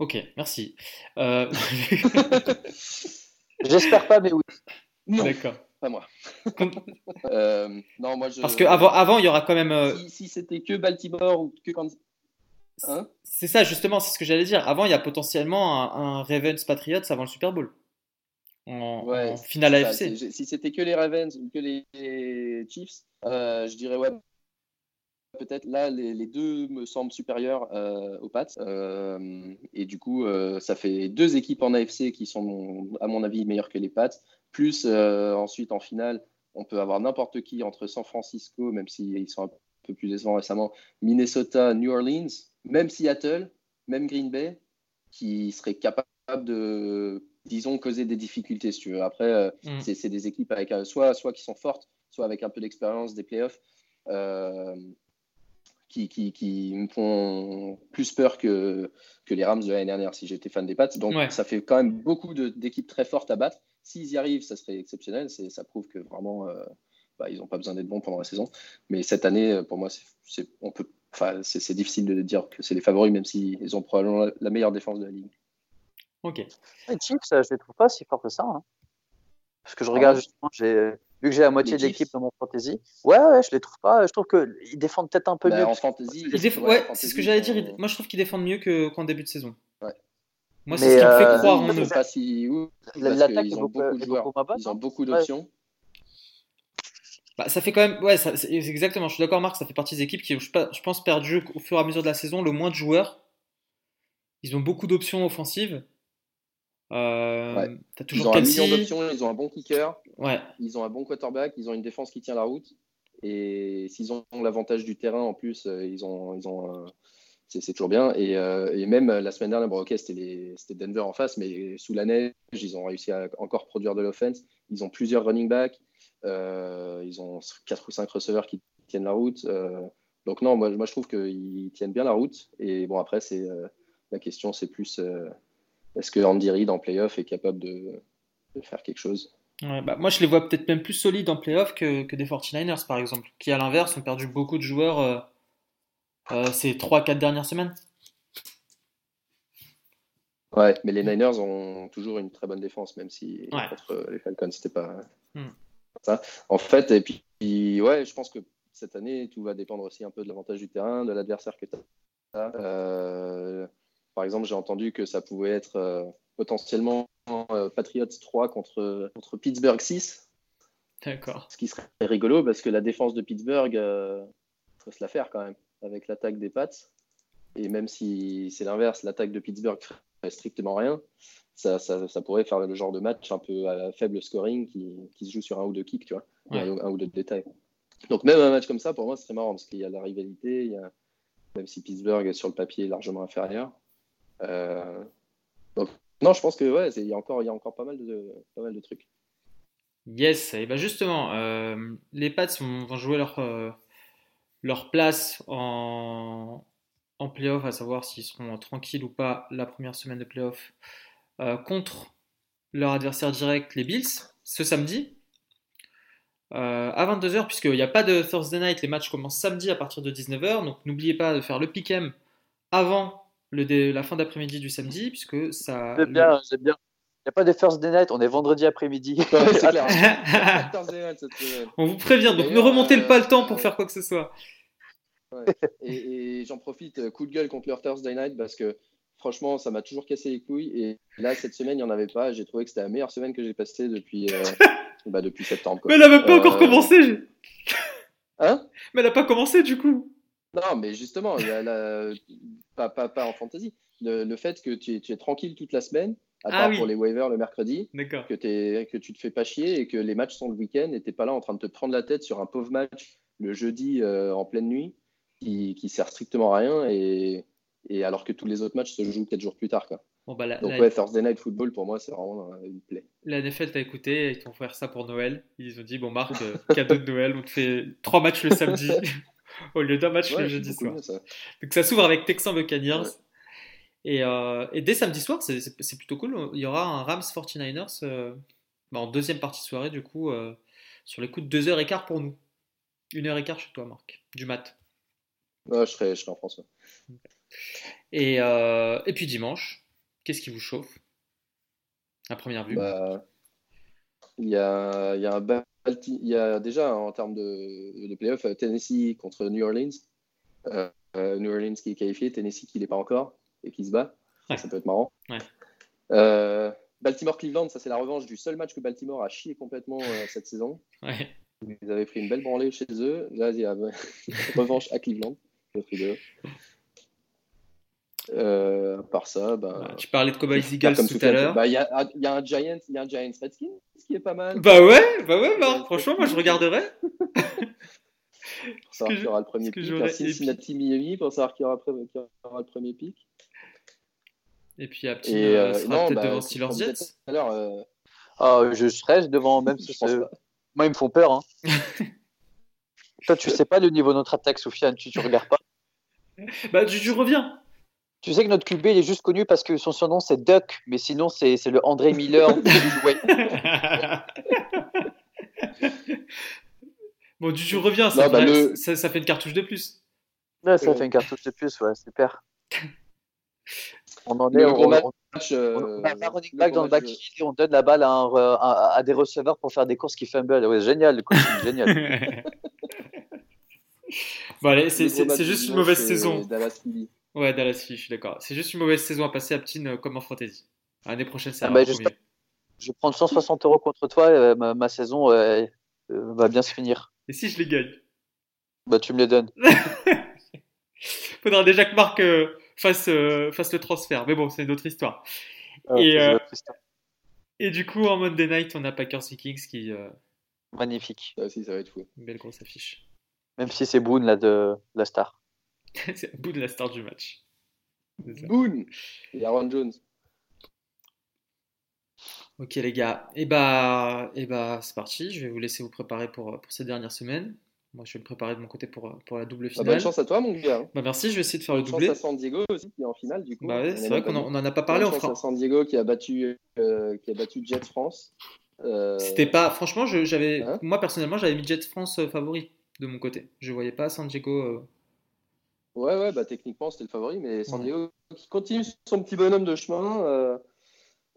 Ok, merci. Euh, J'espère pas, mais oui. D'accord. Pas moi. Euh, non, moi je... Parce qu'avant, avant, il y aura quand même. Euh, si, c'était que Baltimore ou que Hein? C'est ça, justement, c'est ce que j'allais dire. Avant, il y a potentiellement un, Ravens Patriots avant le Super Bowl. En, finale AFC. Si c'était que les Ravens ou que les Chiefs, je dirais ouais, peut-être là, les, deux me semblent supérieurs euh, aux Pats. Euh, et du coup, euh, ça fait deux équipes en AFC qui sont, à mon avis, meilleures que les Pats. Plus ensuite, en finale, on peut avoir n'importe qui entre San Francisco, même s'ils sont un peu plus décevants récemment, Minnesota, New Orleans, même Seattle, même Green Bay, qui seraient capables de, disons, causer des difficultés, si tu veux. Après, mm. c'est des équipes avec soit, soit qui sont fortes, soit avec un peu d'expérience des playoffs qui, me font plus peur que, que les Rams de l'année dernière si j'étais fan des Pats. Donc ça fait quand même beaucoup d'équipes très fortes à battre. S'ils y arrivent, ça serait exceptionnel. Ça prouve que vraiment, euh, bah, ils n'ont pas besoin d'être bons pendant la saison. Mais cette année, pour moi, c'est on peut, c'est difficile de dire que c'est les favoris, même s'ils ont probablement la meilleure défense de la ligue. Ok. Les Chiefs, je ne les trouve pas si forts que ça. Hein. Parce que je regarde justement, j'ai vu que j'ai la moitié de l'équipe dans mon fantasy. Ouais, ouais, je les trouve pas. Je trouve qu'ils défendent peut-être un peu bah, mieux. En fantasy, ouais, c'est ce que j'allais dire. Moi, je trouve qu'ils défendent mieux qu'en début de saison. Moi, c'est ce qui me fait euh, croire en eux. Pas si... L'attaque, ils ont beaucoup de joueurs. Ils ont beaucoup d'options. Bah, ça fait quand même, ouais, exactement. Je suis d'accord, Marc. Ça fait partie des équipes qui, je pense, perdu au fur et à mesure de la saison le moins de joueurs. Ils ont beaucoup d'options offensives. Euh, as toujours ils ont un million d'options, ils ont un bon kicker, ouais. ils ont un bon quarterback, ils ont une défense qui tient la route. Et s'ils ont l'avantage du terrain en plus, euh, ils ont, ils ont euh, c'est toujours bien. Et, et, même la semaine dernière, bon, c'était Denver en face, mais sous la neige, ils ont réussi à encore produire de l'offense. Ils ont plusieurs running backs, ils ont 4 ou 5 receveurs qui tiennent la route. donc non, moi, je trouve qu'ils tiennent bien la route. Et bon, après, c'est la question, c'est plus est-ce que Andy Reid en playoff est capable de, faire quelque chose? Bah, Moi, je les vois peut-être même plus solides en playoff que, que des 49ers, par exemple, qui, à l'inverse, ont perdu beaucoup de joueurs euh, euh, ces 3-4 dernières semaines. Ouais, mais les Niners ont toujours une très bonne défense, même si contre les Falcons, c'était pas hmm. ça. En fait, et puis, ouais, je pense que cette année, tout va dépendre aussi un peu de l'avantage du terrain, de l'adversaire que tu as. Euh, par exemple, j'ai entendu que ça pouvait être euh, potentiellement euh, Patriots 3 contre, contre Pittsburgh 6. D'accord. Ce qui serait rigolo parce que la défense de Pittsburgh, il euh, faut se la faire quand même avec l'attaque des Pats. Et même si c'est l'inverse, l'attaque de Pittsburgh ferait strictement rien, ça, ça, pourrait faire le genre de match un peu à faible scoring qui, qui, se joue sur un ou deux kicks, tu vois, un, ou deux détails. Donc même un match comme ça, pour moi, ce serait marrant parce qu'il y a la rivalité, il y a, même si Pittsburgh sur le papier est largement inférieur, euh, donc, non, je pense que ouais, il y a encore, il y a encore pas mal de, pas mal de trucs. Yes, et ben justement, euh, les Pats vont, jouer leur, euh, leur place en, en playoff, à savoir s'ils seront tranquilles ou pas la première semaine de playoff contre leur adversaire direct, les Bills, ce samedi. à 22h, puisqu'il n'y a pas de Thursday night, les matchs commencent samedi à partir de 19h, donc n'oubliez pas de faire le pick-em avant le la fin d'après-midi du samedi, puisque ça. C'est bien, c'est bien. Il n'y a pas de Thursday night, on est vendredi après-midi. c'est clair. on vous prévient, donc ne remontez pas le temps pour faire quoi que ce soit. Et, j'en profite, euh, coup de gueule contre leur Thursday night, parce que franchement, ça m'a toujours cassé les couilles. Et là, cette semaine, il n'y en avait pas. J'ai trouvé que c'était la meilleure semaine que j'ai passée depuis, euh, bah, depuis septembre. Mais elle n'a même pas encore euh, commencé. Hein? Mais elle n'a pas commencé du coup. Non, mais justement, pas, pas, pas, en fantasy. Le, fait que tu es, tu es, tranquille toute la semaine, à ah part pour les waivers le mercredi, que, es, que tu te fais pas chier et que les matchs sont le week-end et tu n'es pas là en train de te prendre la tête sur un pauvre match le jeudi euh, en pleine nuit qui, qui sert strictement à rien et, et, alors que tous les autres matchs se jouent quelques jours plus tard. Quoi. Bon, bah, Donc, ouais, Thursday Night Football, pour moi, c'est vraiment une plaie. La NFL t'a écouté, ils t'ont fait ça pour Noël. Ils ont dit Bon, Marc, euh, cadeau de Noël, on te fait trois matchs le samedi. au lieu d'un match le jeudi soir. Donc ça s'ouvre avec Texan Buccaneers. Et, euh, et, dès samedi soir, c'est plutôt cool. Il y aura un Rams 49ers euh, bah, en deuxième partie soirée, du coup, euh, sur les coups de 2h15 pour nous. 1h15 chez toi, Marc, du mat. je, serai, je serai en France. Et, et puis dimanche, Qu'est-ce qui vous chauffe? À première vue bah, il, y a, il, y a un il y a déjà en termes de, de playoff Tennessee contre New Orleans. Euh, New Orleans qui est qualifié, Tennessee qui n'est pas encore et qui se bat. Ça peut être marrant. Euh, Baltimore-Cleveland, ça c'est la revanche du seul match que Baltimore a chié complètement euh, cette saison. Ils avaient pris une belle branlée chez eux. Là, il y a revanche à Cleveland. Euh, à part ça, bah, tu parlais de Cowboys Eagles tout, à l'heure. Bah, il y, a, y, a un Giants, il y a un Giants Redskins qui est pas mal. Bah ouais, bah ouais, bah, franchement, moi je regarderais. pour savoir qui aura le premier pic. Cincinnati Miami pour savoir qui aura, qui aura le premier pic. Et puis à petit, euh, euh, sera peut-être bah, devant Steelers Jets. Euh... Ah, je stresse devant même si moi ils me font peur. Hein. Toi tu sais pas le niveau de notre attaque, Sofiane, tu, tu regardes pas. Bah tu, reviens. Tu sais que notre QB il est juste connu parce que son surnom c'est Duck, mais sinon c'est le André Miller. bon, tu, tu reviens, ça, bah, ça, ça, fait une cartouche de plus. Ouais, ça fait une cartouche de plus, ouais, super. On en est au match. Euh, on a un running back dans le backfield et on donne la balle à, à, des receveurs pour faire des courses qui fumble. Ouais, génial, le coaching, génial. bon, allez, c'est juste une mauvaise saison. Dallas Philly. Ouais, Dallas Philly, je suis d'accord. C'est juste une mauvaise saison à passer à Ptine euh, comme en fantasy. L'année prochaine, c'est ah bah, je, je vais prendre 160 euros contre toi. Euh, ma, ma, saison va bien se finir. Et si je les gagne? Bah, tu me les donnes. Faudra déjà que Marc fasse, euh, fasse le transfert. Mais bon, c'est une autre histoire. Ah, et, euh, et du coup, en Monday Night, on a Packers Vikings qui. Euh, Magnifique. Ah, si, ça va être fou. Une belle grosse affiche. Même si c'est Boone là, de la star. c'est Boone la star du match. Boone Et Aaron Jones. Ok les gars, et eh bah, et eh bah c'est parti, je vais vous laisser vous préparer pour, pour cette dernière semaine. Moi, je vais me préparer de mon côté pour, pour la double bah, finale. bonne chance à toi, mon gars. Bah, merci, je vais essayer de faire le doublé. Bonne chance à San Diego aussi, qui est en finale, du coup. Bah, ouais, c'est vrai qu'on en, a pas parlé. Bonne chance à San Diego qui a battu, euh, qui a battu Jets France. Euh... C'était pas. Franchement, j'avais. Hein moi, personnellement, j'avais mis Jets France euh, favori de mon côté. Je voyais pas San Diego. Euh... Ouais, ouais, bah techniquement, c'était le favori, mais San Diego qui continue son petit bonhomme de chemin.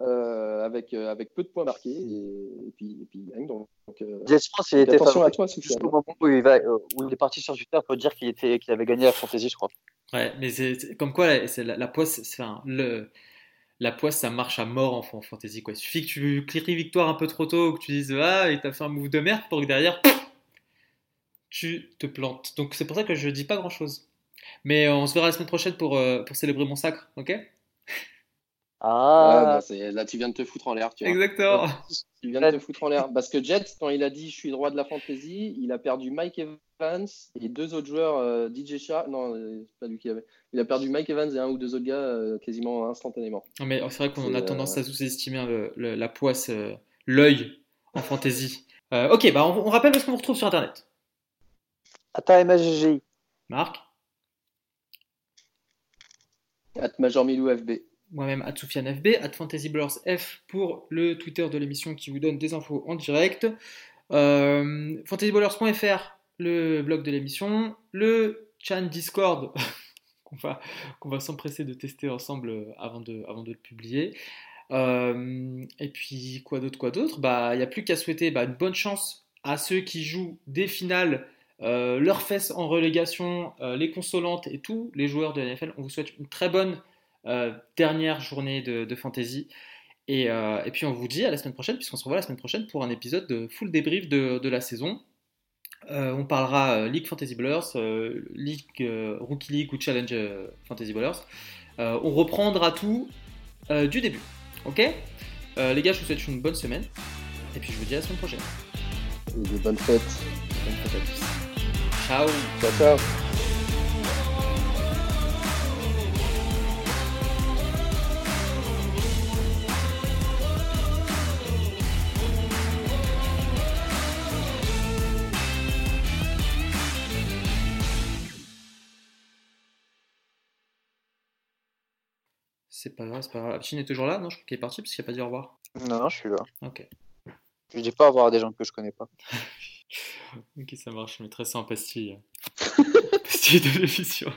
Euh, euh, avec, euh, avec peu de points marqués et, puis, et puis il gagne. Donc, euh, France, il était attention à toi, Jusqu'au moment où il, va, où il est parti sur Twitter pour dire qu'il était qu'il avait gagné la fantasy, je crois. Ouais, mais c'est comme quoi c'est la, la, poisse, enfin, le, la poisse, ça marche à mort en, en fantasy. Quoi. Il suffit que tu cries victoire un peu trop tôt, que tu dises ah, il t'a fait un move de merde pour que derrière tu te plantes. Donc c'est pour ça que je dis pas grand chose. Mais on se verra la semaine prochaine pour, pour célébrer mon sacre, ok? Ah, bah, là tu viens de te foutre en l'air. Exactement. Tu viens de te foutre en l'air. Parce que Jets, quand il a dit je suis le roi de la fantasy, il a perdu Mike Evans et deux autres joueurs, euh, DJ Shark. Non, euh, c'est pas lui qui avait. Il a perdu Mike Evans et un ou deux autres gars euh, quasiment instantanément. Non, mais c'est vrai qu'on a tendance à sous-estimer la poisse, l'œil en fantasy. ok, bah on, rappelle parce qu'on vous retrouve sur internet. Attends, MAGG. Marc? At Major Milou FB moi-même at FB, at F pour le Twitter de l'émission qui vous donne des infos en direct. Euh, fantasyballers.fr, le blog de l'émission, le chat Discord qu'on va, qu'on va s'empresser de tester ensemble avant de, avant de le publier. Euh, et puis quoi d'autre, quoi d'autre? Bah, il n'y a plus qu'à souhaiter bah, une bonne chance à ceux qui jouent des finales, euh, leurs fesses en relégation, euh, les consolantes et tous les joueurs de la NFL. On vous souhaite une très bonne euh, dernière journée de, fantasy. Euh, et, puis on vous dit à la semaine prochaine, puisqu'on se revoit la semaine prochaine pour un épisode de full débrief de, la saison. Euh, on parlera League Fantasy Ballers, League, Rookie League ou Challenge Fantasy Ballers. on reprendra tout du début. Ok? Les gars, je vous souhaite une bonne semaine. Et puis je vous dis à la semaine prochaine. Et de bonnes fêtes. Bonnes fêtes à tous. Ciao. Ciao, ciao. C'est pas grave, c'est pas grave. Chine est toujours là Non, je crois qu'il est parti parce qu'il a pas dit au revoir. Non, non, je suis là. Ok. Je dis pas au revoir à des gens que je connais pas. ok, ça marche. Je mettrai ça en pastille. pastille de l'émission.